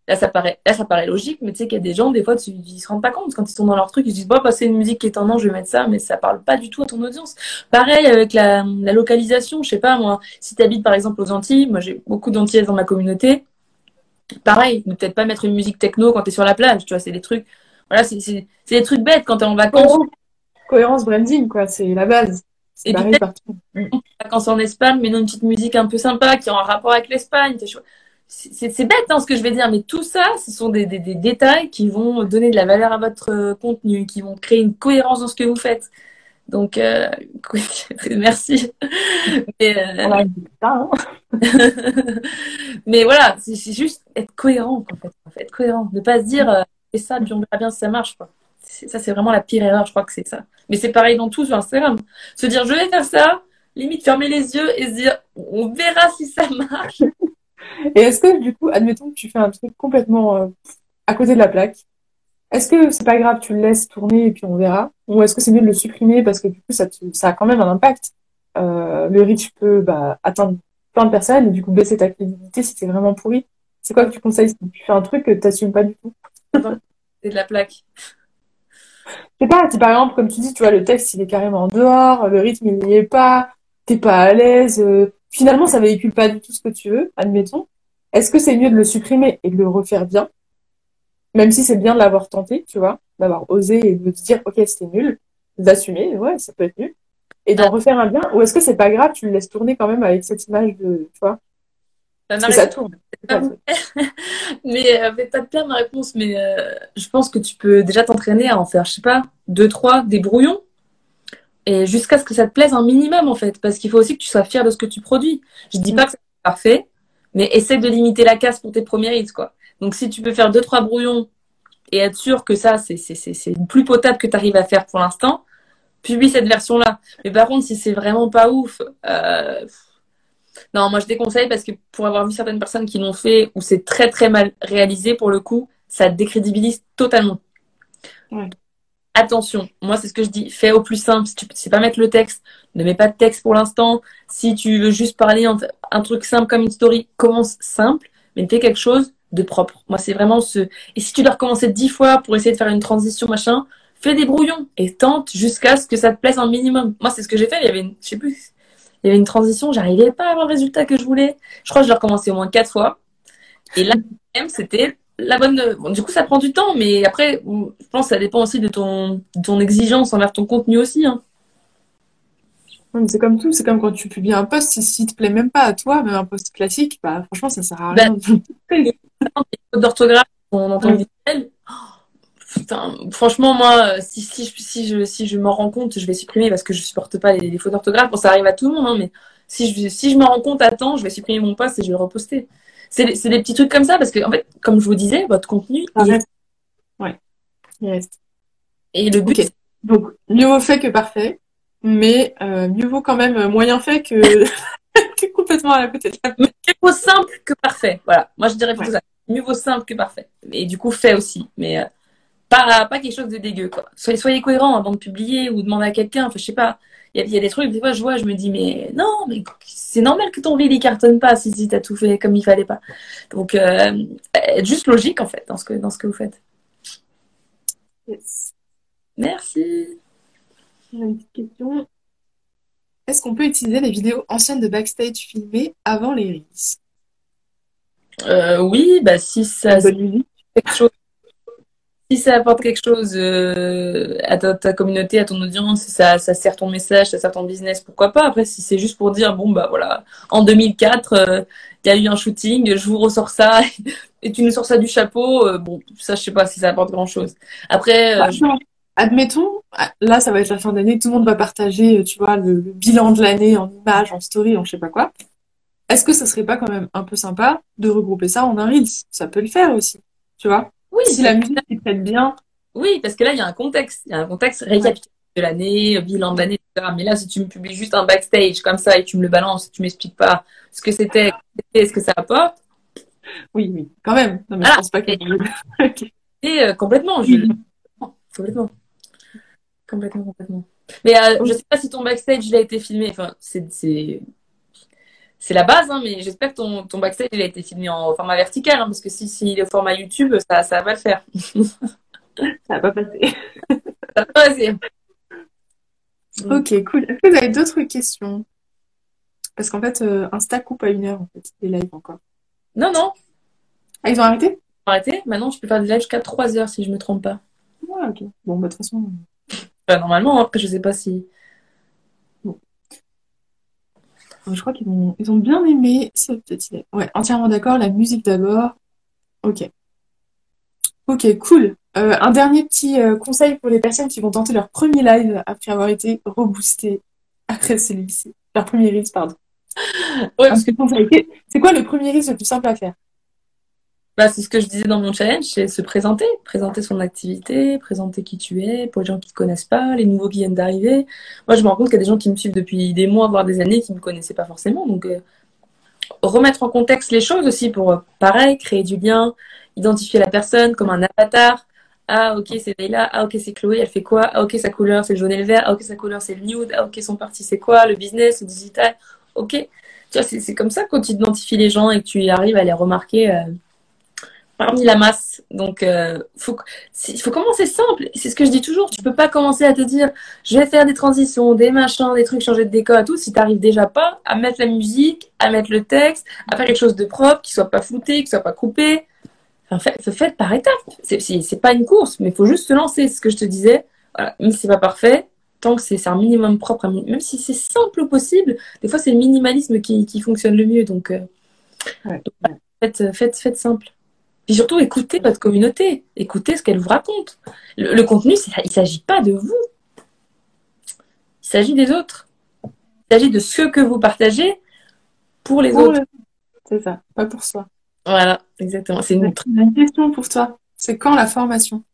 Là, ça paraît, là, ça paraît logique, mais tu sais qu'il y a des gens, des fois, tu, ils se rendent pas compte quand ils sont dans leur truc, ils se disent, bah, c'est une musique qui est tendance, je vais mettre ça, mais ça parle pas du tout à ton audience. Pareil avec la, la localisation, je sais pas, moi, si tu habites par exemple aux Antilles, moi, j'ai beaucoup d'Antillaises dans ma communauté. Pareil, ne peut-être pas mettre une musique techno quand tu es sur la plage, tu vois, c'est des trucs, voilà, c'est, des trucs bêtes quand tu es en vacances. Cohérence branding, quoi, c'est la base. C'est Et pareil partout. vacances en Espagne, mais non, une petite musique un peu sympa qui est en rapport avec l'Espagne. C'est bête hein, ce que je vais dire, mais tout ça, ce sont des, des- des détails qui vont donner de la valeur à votre euh, contenu, qui vont créer une cohérence dans ce que vous faites. Donc, euh, merci. Mais, euh, On a ça, hein. mais voilà, c'est juste être cohérent, en fait. En fait, être cohérent. Ne pas se dire, c'est ça, on verra bien si ça marche. Quoi. Ça, c'est vraiment la pire erreur, je crois que c'est ça. Mais c'est pareil dans tout sur Instagram. Se dire, je vais faire ça, limite fermer les yeux et se dire, on verra si ça marche. Et est-ce que, du coup, admettons que tu fais un truc complètement euh, à côté de la plaque, est-ce que c'est pas grave, tu le laisses tourner et puis on verra? Ou est-ce que c'est mieux de le supprimer parce que du coup, ça, ça a quand même un impact? Euh, le reach peut bah, atteindre plein de personnes et du coup baisser ta crédibilité si c'est vraiment pourri. C'est quoi que tu conseilles si tu fais un truc que tu n'assumes pas du tout? C'est de la plaque. Je sais pas, par exemple, comme tu dis, tu vois, le texte, il est carrément en dehors, le rythme, il n'y est pas, t'es pas à l'aise, euh, finalement, ça véhicule pas du tout ce que tu veux, admettons. Est-ce que c'est mieux de le supprimer et de le refaire bien? Même si c'est bien de l'avoir tenté, tu vois, d'avoir osé et de te dire, ok, c'était nul, d'assumer, ouais, ça peut être nul, et d'en refaire un bien, ou est-ce que c'est pas grave, tu le laisses tourner quand même avec cette image de, tu vois, Ça Mais euh, pas de perdre ma réponse, mais euh, je pense que tu peux déjà t'entraîner à en faire, je sais pas, deux, trois, des brouillons. Et jusqu'à ce que ça te plaise un minimum, en fait. Parce qu'il faut aussi que tu sois fier de ce que tu produis. Je dis pas que c'est parfait, mais essaie de limiter la casse pour tes premiers hits, quoi. Donc si tu peux faire deux, trois brouillons et être sûr que ça, c'est, c'est, c'est, c'est le plus potable que tu arrives à faire pour l'instant, publie cette version-là. Mais par contre, si c'est vraiment pas ouf, euh, non, moi je déconseille parce que pour avoir vu certaines personnes qui l'ont fait où c'est très très mal réalisé pour le coup, ça décrédibilise totalement. Ouais. Attention, moi c'est ce que je dis, fais au plus simple. Si tu sais pas mettre le texte, ne mets pas de texte pour l'instant. Si tu veux juste parler un, un truc simple comme une story, commence simple, mais fais quelque chose de propre. Moi c'est vraiment ce. Et si tu dois recommencer dix fois pour essayer de faire une transition machin, fais des brouillons et tente jusqu'à ce que ça te plaise un minimum. Moi c'est ce que j'ai fait. Il y avait, une... je sais plus, il y avait une transition, j'arrivais pas à avoir le résultat que je voulais. Je crois que je l'ai recommencé au moins quatre fois. Et là, même, c'était la bonne. Bon, du coup, ça prend du temps, mais après, je pense que ça dépend aussi de ton, de ton exigence envers ton contenu aussi. Hein. C'est comme tout, c'est comme quand tu publies un post, si, si te plaît même pas à toi, même un post classique, bah franchement ça sert à Bah, rien. Les fautes d'orthographe, on entend visuel. Putain, franchement, moi, si, si, je- si je, si je m'en rends compte, je vais supprimer parce que je supporte pas les, les fautes d'orthographe. Bon, ça arrive à tout le monde, hein, mais si je, si je me rends compte à temps, je vais supprimer mon post et je vais le reposter. C'est des- petits trucs comme ça parce que, en fait, comme je vous disais, votre contenu, Ça il reste. Ouais, il reste. et le but, Ok. Donc, mieux vaut fait que parfait, mais euh, mieux vaut quand même moyen fait que, que complètement à la côté de la mieux vaut simple que parfait. Voilà, moi je dirais plutôt Ouais. ça. Mieux vaut simple que parfait. Et du coup, fait aussi. Mais euh, pas, pas quelque chose de dégueu, quoi. Soyez, soyez cohérent avant de publier ou demander à quelqu'un. Enfin, je sais pas. Il y a, il y a des trucs, des fois, je vois, je me dis, mais non, mais c'est normal que ton reel il cartonne pas si, si t'as tout fait comme il fallait pas. Donc, euh, être juste logique, en fait, dans ce que, dans ce que vous faites. Yes. Merci. J'ai une petite question. Est-ce qu'on peut utiliser les vidéos anciennes de backstage filmées avant les reels? Euh, oui, bah, si ça, quelque chose, si ça apporte quelque chose euh, à ta, ta communauté, à ton audience, si ça, ça sert ton message, ça sert ton business, pourquoi pas? Après, si c'est juste pour dire, bon, bah voilà, en 2004, euh, il y a eu un shooting, je vous ressors ça, et tu nous sors ça du chapeau, euh, bon, ça, je sais pas si ça apporte grand-chose. Après, Bah, je-. Admettons, ah, là ça va être la fin d'année, tout le monde va partager, tu vois, le, le bilan de l'année en images, en story, en je sais pas quoi. Est-ce que ça serait pas quand même un peu sympa de regrouper ça en un Reels? Ça peut le faire aussi, tu vois? Oui, Si la musique s'y prête bien, oui, parce que là, il y a un contexte, il y a un contexte récapitulatif de l'année, bilan de l'année, etc. Mais là, si tu me publies juste un backstage comme ça et tu me le balances, tu m'expliques pas ce que c'était, ce que ça apporte, oui, oui, quand même. Non mais je pense pas que. Et euh, complètement, je... complètement, complètement, complètement. Mais euh, je sais pas si ton backstage il a été filmé. Enfin, c'est c'est la base, hein, mais j'espère que ton, ton backstage il a été filmé en format vertical, hein, parce que si, si le format YouTube, ça, ça va le faire. ça va pas passer. ça va pas passer. Ok, cool. Est-ce que vous avez d'autres questions? Parce qu'en fait, euh, Insta coupe à une heure, en fait, les lives encore. Non, non. Ah, ils ont arrêté? Ils ont arrêté? Maintenant, je peux faire des lives jusqu'à 3 heures, si je me trompe pas. Ouais, ok. Bon, bah, de toute façon... Bah, normalement, après, je sais pas si... Je crois qu'ils ont, ils ont bien aimé ce petit. Ouais, entièrement d'accord. La musique d'abord. Ok. Ok, cool. Euh, un dernier petit euh, conseil pour les personnes qui vont tenter leur premier live après avoir été reboosté après celui-ci. Leur premier risque, pardon. Ouais, parce que c'est quoi le premier risque le plus simple à faire? Bah, c'est ce que je disais dans mon challenge, c'est se présenter, présenter son activité, présenter qui tu es pour les gens qui ne te connaissent pas, les nouveaux qui viennent d'arriver. Moi, je me rends compte qu'il y a des gens qui me suivent depuis des mois, voire des années, qui ne me connaissaient pas forcément. Donc, euh, remettre en contexte les choses aussi pour, euh, pareil, créer du lien, identifier la personne comme un avatar. Ah, ok, c'est Leila. Ah, ok, c'est Chloé. Elle fait quoi? Ah, ok, sa couleur, c'est le jaune et le vert. Ah, ok, sa couleur, c'est le nude. Ah, ok, son parti, c'est quoi? Le business, le digital. Ok. Tu vois, c'est comme ça quand tu identifies les gens et que tu arrives à les remarquer. Euh, parmi la masse. Donc, euh, faut, il faut commencer simple. C'est ce que je dis toujours. Tu peux pas commencer à te dire, je vais faire des transitions, des machins, des trucs, changer de décor et tout, si tu n'arrives déjà pas à mettre la musique, à mettre le texte, à faire quelque chose de propre, qui soit pas flouté, qui soit pas coupé. Enfin, fait, faites par étapes. C'est pas une course, mais il faut juste se lancer. C'est ce que je te disais. Voilà. Même si c'est pas parfait, tant que c'est un minimum propre, même si c'est simple possible, des fois c'est le minimalisme qui, qui, fonctionne le mieux. Donc, euh, faites, faites, faites simple. Puis surtout, écoutez votre communauté, écoutez ce qu'elle vous raconte. Le, contenu, il ne s'agit pas de vous. Il s'agit des autres. Il s'agit de ce que vous partagez pour les autres. C'est ça, pas pour soi. Voilà, exactement. C'est une... une question pour toi. C'est quand la formation?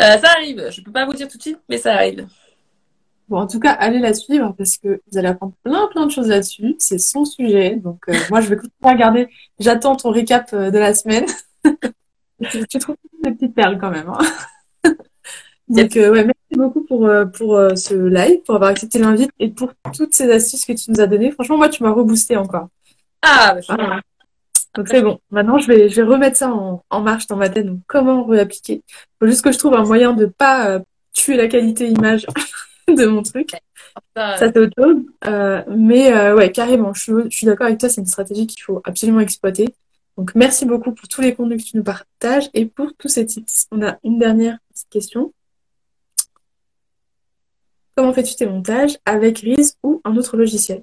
Euh, Ça arrive. Je ne peux pas vous dire tout de suite, mais ça arrive. Bon, en tout cas, allez la suivre parce que vous allez apprendre plein, plein de choses là-dessus. C'est son sujet. Donc, euh, moi, je vais continuer à regarder. J'attends ton récap euh, de la semaine. tu, trouves des petites perles quand même. Hein donc, euh, ouais, merci beaucoup pour, pour ce live, pour avoir accepté l'invite et pour toutes ces astuces que tu nous as données. Franchement, moi, tu m'as reboosté encore. Ah, bah, Donc c'est bon. Maintenant, je vais, je vais remettre ça en, en marche dans ma tête. Donc, comment réappliquer? Il faut juste que je trouve un moyen de pas tuer la qualité image de mon truc. Ça, c'est autre chose. Euh, mais euh, ouais, carrément, je suis, je suis d'accord avec toi, c'est une stratégie qu'il faut absolument exploiter. Donc, merci beaucoup pour tous les contenus que tu nous partages et pour tous ces tips. On a une dernière question. Comment fais-tu tes montages avec Reels ou un autre logiciel?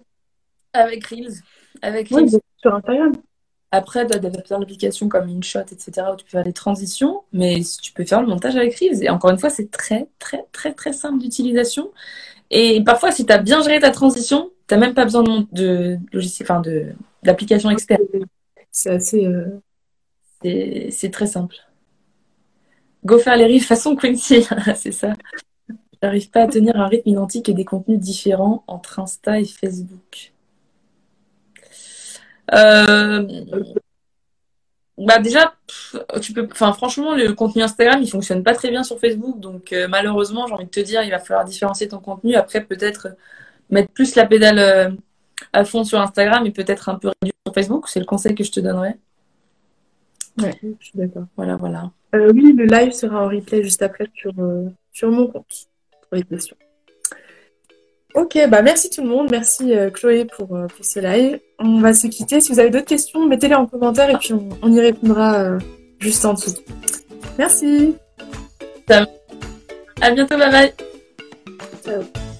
Avec Reels. Avec Reels. sur Instagram. Après, tu as plein d'applications comme InShot, etc., où tu peux faire des transitions, mais tu peux faire le montage avec Reels. Et encore une fois, c'est très, très, très, très simple d'utilisation. Et parfois, si tu as bien géré ta transition, tu n'as même pas besoin de, de logiciel, enfin, d'application externe. C'est assez. Euh, c'est très simple. Go faire les Reels façon Quincy, c'est ça. J'arrive pas à tenir un rythme identique et des contenus différents entre Insta et Facebook. Euh, bah déjà, tu peux, enfin franchement, le contenu Instagram, il fonctionne pas très bien sur Facebook, donc euh, malheureusement, j'ai envie de te dire, il va falloir différencier ton contenu. Après, peut-être mettre plus la pédale euh, à fond sur Instagram et peut-être un peu réduire sur Facebook. C'est le conseil que je te donnerais. Ouais, je suis d'accord. Voilà, voilà. oui, le live sera en replay juste après sur, sur mon compte pour les questions. Ok, bah merci tout le monde. Merci euh, Chloé pour, euh, pour ce live. On va se quitter. Si vous avez d'autres questions, mettez-les en commentaire et puis on, y répondra euh, juste en dessous. Merci. À bientôt, bye bye. Ciao.